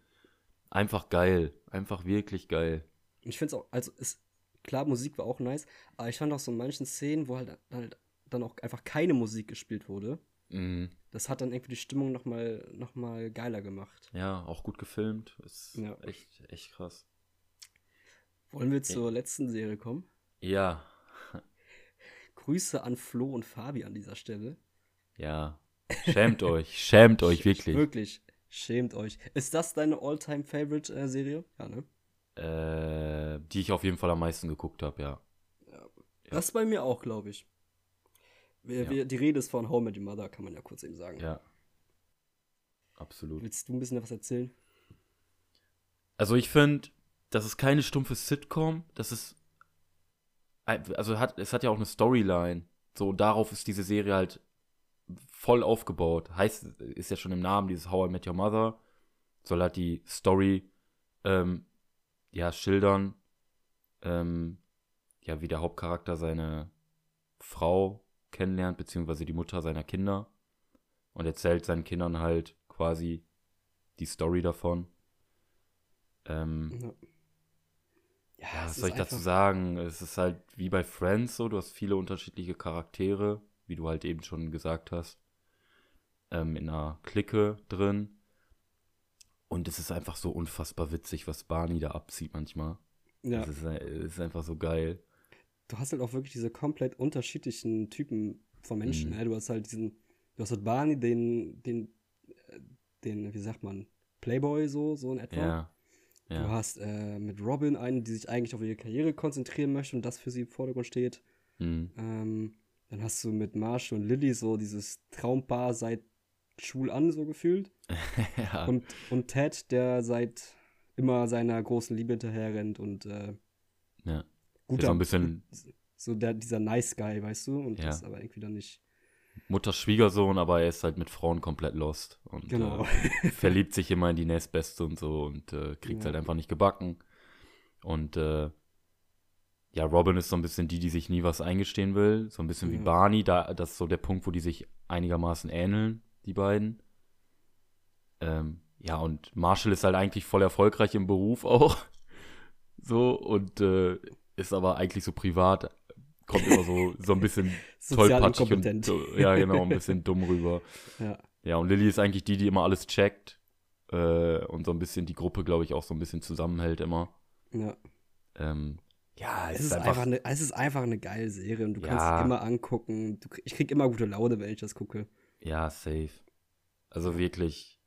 einfach geil. Einfach wirklich geil.
Ich finde es auch, also, es, klar, Musik war auch nice, aber ich fand auch so in manchen Szenen, wo halt, halt dann auch einfach keine Musik gespielt wurde.
Mhm.
Das hat dann irgendwie die Stimmung nochmal noch mal geiler gemacht.
Ja, auch gut gefilmt. Ist ja. echt, echt krass.
Wollen wir zur ja. letzten Serie kommen?
Ja.
Grüße an Flo und Fabi an dieser Stelle.
Ja. Schämt euch, schämt euch wirklich.
Wirklich, schämt euch. Ist das deine All-Time-Favorite-Serie?
ja, ne? Äh, die ich auf jeden Fall am meisten geguckt habe, ja.
ja. Das bei mir auch, glaube ich. Wir, ja. wir, die Rede ist von How Met Your Mother, kann man ja kurz eben sagen.
Ja. Absolut.
Willst du ein bisschen was erzählen?
Also ich finde, das ist keine stumpfe Sitcom, das ist also hat es hat ja auch eine Storyline. So darauf ist diese Serie halt voll aufgebaut. Heißt ist ja schon im Namen dieses How I Met Your Mother soll halt die Story ähm, ja, schildern, ähm, ja, wie der Hauptcharakter seine Frau kennenlernt, beziehungsweise die Mutter seiner Kinder und erzählt seinen Kindern halt quasi die Story davon. Ähm, ja. Ja, was soll ich dazu sagen? Es ist halt wie bei Friends so, du hast viele unterschiedliche Charaktere, wie du halt eben schon gesagt hast, ähm, in einer Clique drin. Und es ist einfach so unfassbar witzig, was Barney da abzieht manchmal. Ja. Es ist, ist, einfach so geil.
Du hast halt auch wirklich diese komplett unterschiedlichen Typen von Menschen. Mhm. Ne? Du hast halt diesen, du hast halt Barney, den, den, äh, den, wie sagt man, Playboy so, so in etwa.
Ja.
ja. Du hast äh, mit Robin einen, die sich eigentlich auf ihre Karriere konzentrieren möchte und das für sie im Vordergrund steht.
Mhm.
Ähm, dann hast du mit Marshall und Lily so dieses Traumpaar seit schwul an, so gefühlt.
ja.
und, und Ted, der seit immer seiner großen Liebe hinterher rennt und äh,
ja. Guter, so ein bisschen
so der, dieser Nice Guy, weißt du, und ja. das aber irgendwie dann nicht.
Mutter Schwiegersohn, aber er ist halt mit Frauen komplett lost und
genau.
äh, verliebt sich immer in die Nächstbeste und so und äh, kriegt ja. halt einfach nicht gebacken. Und äh, ja, Robin ist so ein bisschen die, die sich nie was eingestehen will, so ein bisschen ja. wie Barney, da das ist so der Punkt, wo die sich einigermaßen ähneln die beiden. Ähm, ja, und Marshall ist halt eigentlich voll erfolgreich im Beruf auch. so, und äh, ist aber eigentlich so privat, kommt immer so, so ein bisschen tollpatschig und ja, genau, ein bisschen dumm rüber.
Ja.
ja, und Lilly ist eigentlich die, die immer alles checkt äh, und so ein bisschen die Gruppe, glaube ich, auch so ein bisschen zusammenhält immer.
Ja.
Ähm, ja,
es, es ist, einfach, einfach eine, es ist einfach eine geile Serie und du ja. kannst es immer angucken. Du, ich krieg immer gute Laune, wenn ich das gucke.
Ja, safe. Also wirklich,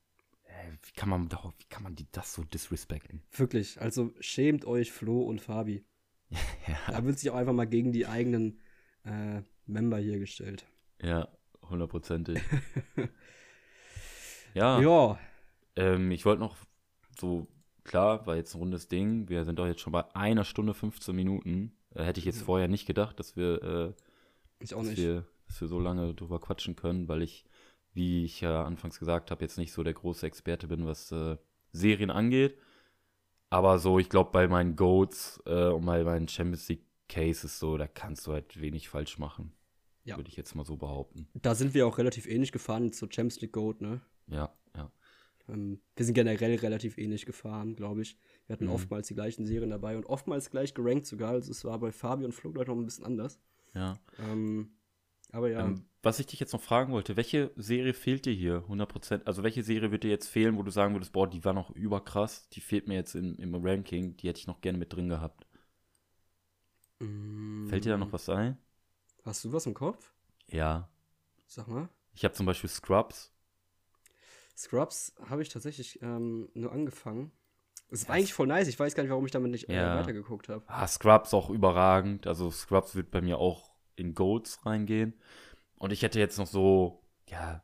wie kann man wie kann man die das so disrespekten?
Wirklich, also schämt euch Flo und Fabi.
Ja.
Da wird sich auch einfach mal gegen die eigenen äh, Member hier gestellt.
Ja, hundertprozentig. ja.
Ja.
Ähm, ich wollte noch so, klar, war jetzt ein rundes Ding. Wir sind doch jetzt schon bei einer Stunde 15 Minuten. Äh, hätte ich jetzt vorher nicht gedacht, dass wir, äh,
ich auch nicht.
Wir, dass wir so lange drüber quatschen können, weil ich, wie ich ja anfangs gesagt habe, jetzt nicht so der große Experte bin, was äh, Serien angeht. Aber so, ich glaube, bei meinen Goats äh, und bei meinen Champions League Cases so, da kannst du halt wenig falsch machen. Ja. Würde ich jetzt mal so behaupten.
Da sind wir auch relativ ähnlich gefahren zur Champions League Goat, ne?
Ja, ja.
Ähm, wir sind generell relativ ähnlich gefahren, glaube ich. Wir hatten mhm. oftmals die gleichen Serien dabei und oftmals gleich gerankt sogar. Also es war bei Fabi und Flo noch ein bisschen anders.
Ja.
Ähm, aber ja. Ähm,
was ich dich jetzt noch fragen wollte, welche Serie fehlt dir hier 100%? Also welche Serie wird dir jetzt fehlen, wo du sagen würdest, boah, die war noch überkrass, die fehlt mir jetzt im, im Ranking, die hätte ich noch gerne mit drin gehabt.
Mm.
Fällt dir da noch was ein?
Hast du was im Kopf?
Ja.
Sag mal.
Ich habe zum Beispiel Scrubs.
Scrubs habe ich tatsächlich ähm, nur angefangen. Es war eigentlich voll nice. Ich weiß gar nicht, warum ich damit nicht äh, ja. weitergeguckt habe.
Ah, Scrubs auch überragend. Also Scrubs wird bei mir auch in Goats reingehen. Und ich hätte jetzt noch so, ja,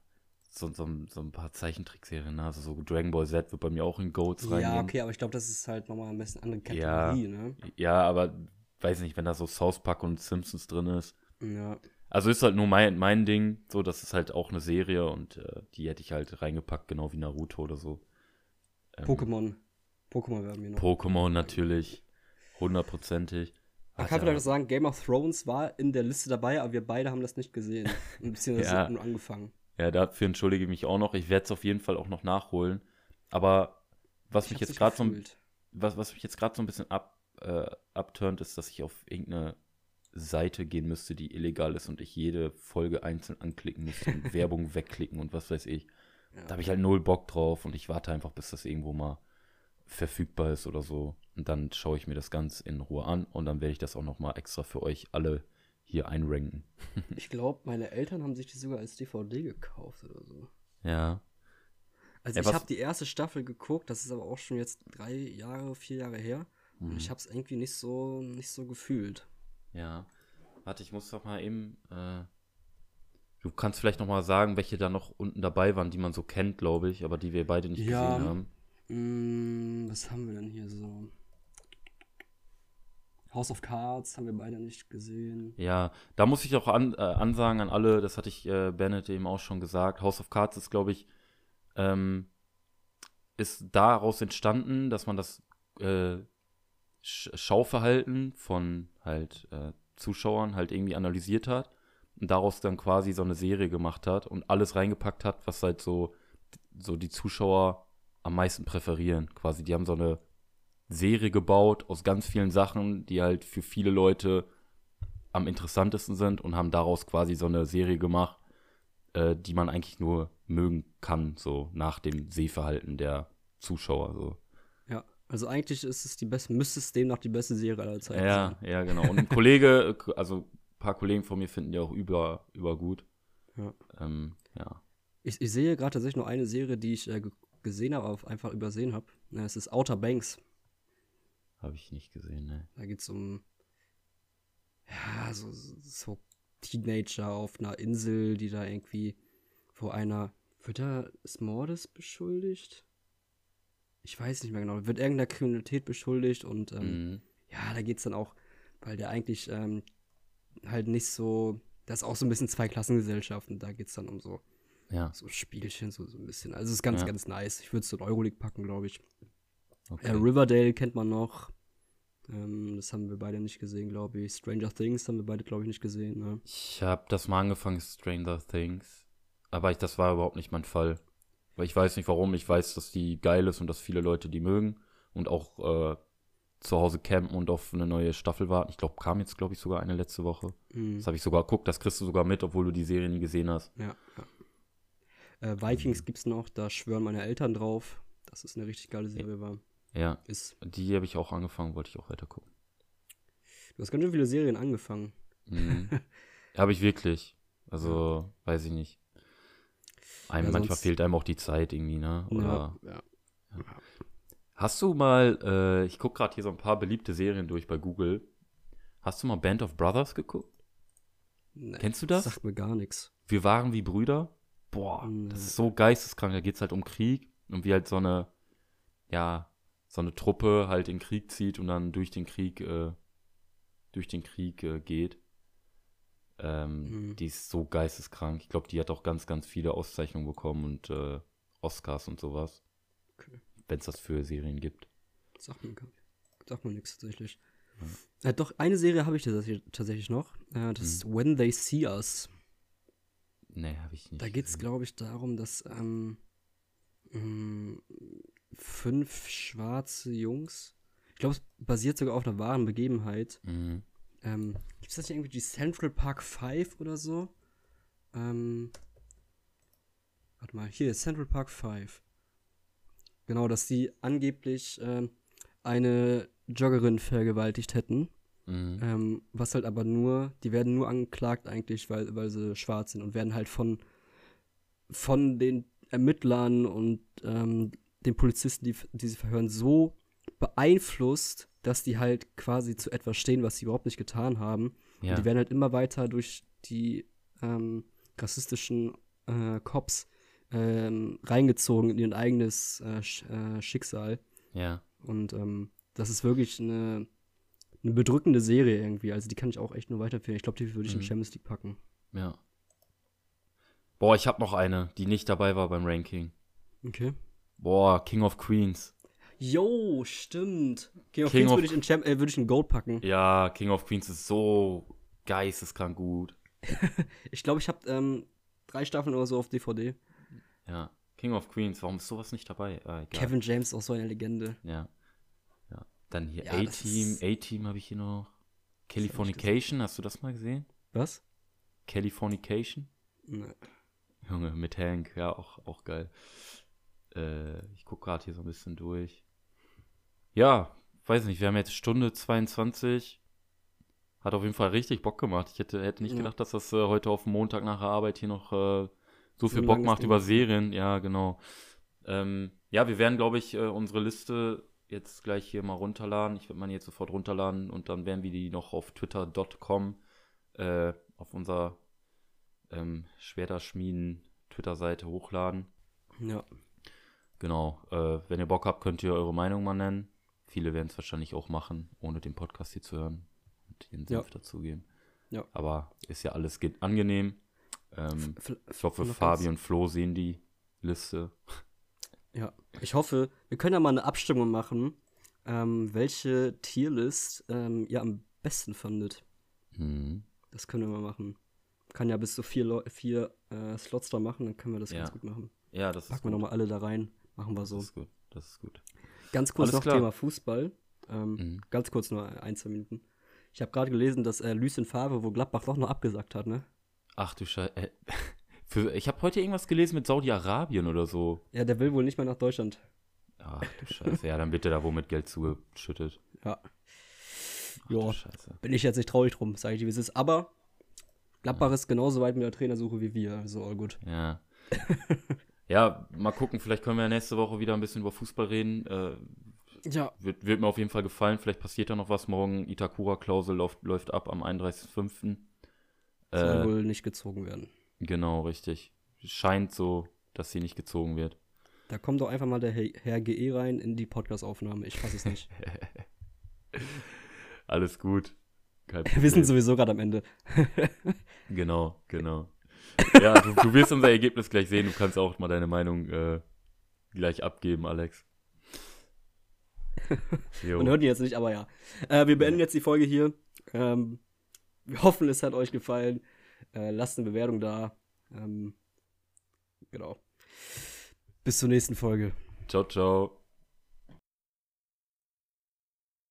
so, so, so ein paar Zeichentrickserien, ne? also so Dragon Ball Z wird bei mir auch in Goats reingehen.
Ja, okay, aber ich glaube, das ist halt nochmal ein bisschen andere Kategorie,
ja,
ne?
Ja, aber weiß nicht, wenn da so South Park und Simpsons drin ist.
Ja.
Also ist halt nur mein, mein Ding, so, das ist halt auch eine Serie und äh, die hätte ich halt reingepackt, genau wie Naruto oder so.
Ähm, Pokémon. Pokémon werden wir noch.
Pokémon natürlich, hundertprozentig.
Man kann vielleicht sagen, Game of Thrones war in der Liste dabei, aber wir beide haben das nicht gesehen. Ein bisschen ja. nur angefangen.
Ja, dafür entschuldige ich mich auch noch. Ich werde es auf jeden Fall auch noch nachholen. Aber was ich mich jetzt gerade so, was, was mich jetzt gerade so ein bisschen ab, äh, abturnt, ist, dass ich auf irgendeine Seite gehen müsste, die illegal ist und ich jede Folge einzeln anklicken müsste und Werbung wegklicken und was weiß ich. Ja. Da habe ich halt null Bock drauf und ich warte einfach, bis das irgendwo mal verfügbar ist oder so. Und dann schaue ich mir das ganz in Ruhe an und dann werde ich das auch nochmal extra für euch alle hier einranken.
ich glaube, meine Eltern haben sich die sogar als DVD gekauft oder so.
Ja.
Also ja, ich habe die erste Staffel geguckt, das ist aber auch schon jetzt drei Jahre, vier Jahre her. Mhm. Und ich habe es irgendwie nicht so, nicht so gefühlt.
Ja. Warte, ich muss doch mal eben. Äh, du kannst vielleicht noch mal sagen, welche da noch unten dabei waren, die man so kennt, glaube ich, aber die wir beide nicht ja, gesehen haben.
Mh, mm, was haben wir denn hier so? House of Cards haben wir beide nicht gesehen.
Ja, da muss ich auch an, äh, ansagen an alle, das hatte ich äh, Bennett eben auch schon gesagt. House of Cards ist, glaube ich, ähm, ist daraus entstanden, dass man das äh, Schauverhalten von halt äh, Zuschauern halt irgendwie analysiert hat und daraus dann quasi so eine Serie gemacht hat und alles reingepackt hat, was halt so, so die Zuschauer am meisten präferieren. Quasi, die haben so eine Serie gebaut aus ganz vielen Sachen, die halt für viele Leute am interessantesten sind und haben daraus quasi so eine Serie gemacht, äh, die man eigentlich nur mögen kann, so nach dem Sehverhalten der Zuschauer. So.
Also eigentlich ist es die beste, müsste es demnach die beste Serie aller Zeiten
ja, sein. Ja, genau. Und ein Kollege, also ein paar Kollegen von mir finden die auch über, über gut.
Ja.
Ähm, ja.
Ich, ich sehe gerade tatsächlich noch eine Serie, die ich äh, gesehen habe, aber einfach übersehen habe. Es ist Outer Banks.
Habe ich nicht gesehen, ne.
Da geht es um ja, so, so Teenager auf einer Insel, die da irgendwie vor einer, wird er des Mordes beschuldigt? ich weiß nicht mehr genau, wird irgendeiner Kriminalität beschuldigt und ähm, mhm. ja, da geht es dann auch, weil der eigentlich ähm, halt nicht so, das ist auch so ein bisschen Zweiklassengesellschaft und da geht es dann um so,
ja.
so Spielchen, so, so ein bisschen. Also es ist ganz, ja. ganz nice. Ich würde es so in Euroleague packen, glaube ich.
Okay.
Äh, Riverdale kennt man noch. Ähm, das haben wir beide nicht gesehen, glaube ich. Stranger Things haben wir beide, glaube ich, nicht gesehen. Ne?
Ich habe das mal angefangen, Stranger Things. Aber ich, das war überhaupt nicht mein Fall. Weil ich weiß nicht warum. Ich weiß, dass die geil ist und dass viele Leute die mögen und auch äh, zu Hause campen und auf eine neue Staffel warten. Ich glaube, kam jetzt, glaube ich, sogar eine letzte Woche. Mhm. Das habe ich sogar geguckt. Das kriegst du sogar mit, obwohl du die Serie nie gesehen hast.
Ja. ja. Äh, Vikings mhm. es noch. Da schwören meine Eltern drauf, dass es eine richtig geile Serie war.
Ja. Ist. Die habe ich auch angefangen, wollte ich auch weiter gucken.
Du hast ganz schön viele Serien angefangen.
Mhm. habe ich wirklich. Also, ja. weiß ich nicht. Einem, ja, manchmal fehlt einem auch die Zeit irgendwie, ne? Oder,
ja, ja.
Hast du mal, äh, ich gucke gerade hier so ein paar beliebte Serien durch bei Google. Hast du mal Band of Brothers geguckt?
Nee,
Kennst du das?
Sagt mir gar nichts.
Wir waren wie Brüder. Boah, das ist so geisteskrank. Da geht es halt um Krieg und wie halt so eine, ja, so eine Truppe halt in Krieg zieht und dann durch den Krieg, äh, durch den Krieg äh, geht. Ähm, mhm. Die ist so geisteskrank. Ich glaube, die hat auch ganz, ganz viele Auszeichnungen bekommen und äh, Oscars und sowas.
Okay.
Wenn es das für Serien gibt.
Sagt man, sagt man nichts tatsächlich. Ja. Äh, doch, eine Serie habe ich tatsächlich noch. Äh, das mhm. ist When They See Us.
Nee, habe ich nicht.
Da geht es, glaube ich, darum, dass ähm, mh, mm, fünf schwarze Jungs, ich glaube, es basiert sogar auf einer wahren Begebenheit,
mhm
ähm, gibt es das nicht irgendwie die Central Park 5 oder so? Ähm, warte mal, hier, Central Park 5. Genau, dass die angeblich ähm, eine Joggerin vergewaltigt hätten. Mhm. Ähm, was halt aber nur, die werden nur angeklagt eigentlich, weil, weil sie schwarz sind und werden halt von, von den Ermittlern und ähm, den Polizisten, die, die sie verhören, so beeinflusst, dass die halt quasi zu etwas stehen, was sie überhaupt nicht getan haben. Ja. Die werden halt immer weiter durch die ähm, rassistischen äh, Cops ähm, reingezogen in ihr eigenes äh, Sch äh, Schicksal.
Ja.
Und ähm, das ist wirklich eine, eine bedrückende Serie irgendwie. Also die kann ich auch echt nur weiterführen. Ich glaube, die würde ich mhm. in Champions League packen.
Ja. Boah, ich habe noch eine, die nicht dabei war beim Ranking.
Okay.
Boah, King of Queens.
Jo, stimmt. King of King Queens würde ich, in äh, würd ich in Gold packen.
Ja, King of Queens ist so geisteskrank gut.
ich glaube, ich habe ähm, drei Staffeln oder so auf DVD.
Ja, King of Queens, warum ist sowas nicht dabei?
Ah, Kevin James, auch so eine Legende.
Ja. Dann hier ja, A-Team, A-Team habe ich hier noch. Californication, hast du das mal gesehen?
Was?
Californication?
Nee.
Junge, mit Hank, ja, auch, auch geil. Äh, ich gucke gerade hier so ein bisschen durch. Ja, weiß nicht, wir haben jetzt Stunde 22. Hat auf jeden Fall richtig Bock gemacht. Ich hätte, hätte nicht ja. gedacht, dass das äh, heute auf Montag nach der Arbeit hier noch äh, so viel Bock macht über Serien. Ja, genau. Ähm, ja, wir werden, glaube ich, äh, unsere Liste jetzt gleich hier mal runterladen. Ich werde man jetzt sofort runterladen und dann werden wir die noch auf twitter.com äh, auf unserer ähm, Schwerterschmieden Twitter-Seite hochladen.
Ja.
Genau. Äh, wenn ihr Bock habt, könnt ihr eure Meinung mal nennen. Viele werden es wahrscheinlich auch machen, ohne den Podcast hier zu hören und ihren Senf ja. dazugeben.
Ja.
Aber ist ja alles angenehm. Ähm, ich hoffe, Fabi und Flo sehen die Liste.
Ja, ich hoffe, wir können ja mal eine Abstimmung machen, ähm, welche Tierlist ähm, ihr am besten fandet.
Mhm.
Das können wir mal machen. Kann ja bis zu vier, vier äh, Slots da machen, dann können wir das ja. ganz gut machen.
Ja, das
Packen ist Packen wir nochmal alle da rein. Machen wir so.
Das ist gut. Das ist gut.
Ganz kurz Alles noch klar. Thema Fußball. Ähm, mhm. Ganz kurz nur ein, zwei Minuten. Ich habe gerade gelesen, dass äh, Lucien Favre, wo Gladbach doch noch abgesagt hat, ne?
Ach du Scheiße. Äh, ich habe heute irgendwas gelesen mit Saudi-Arabien oder so.
Ja, der will wohl nicht mehr nach Deutschland.
Ach du Scheiße. Ja, dann bitte da womit Geld zugeschüttet.
Ja. Ja, bin ich jetzt nicht traurig drum, sage ich dir, wie es ist. Aber Gladbach ja. ist genauso weit mit der Trainersuche wie wir, also all gut.
Ja. ja, mal gucken, vielleicht können wir ja nächste Woche wieder ein bisschen über Fußball reden. Äh,
ja.
Wird, wird, mir auf jeden Fall gefallen. Vielleicht passiert da noch was morgen. Itakura-Klausel läuft, läuft ab am 31.05.
Soll äh, wohl nicht gezogen werden.
Genau, richtig. Scheint so, dass sie nicht gezogen wird.
Da kommt doch einfach mal der Herr GE rein in die Podcast-Aufnahme. Ich fasse es nicht.
Alles gut.
Wir sind sowieso gerade am Ende.
genau, genau. Ja, du, du, wirst unser Ergebnis gleich sehen. Du kannst auch mal deine Meinung äh, gleich abgeben, Alex.
Man hört ihn jetzt nicht, aber ja. Äh, wir beenden jetzt die Folge hier. Ähm, wir hoffen, es hat euch gefallen. Äh, lasst eine Bewertung da. Ähm, genau. Bis zur nächsten Folge.
Ciao, ciao.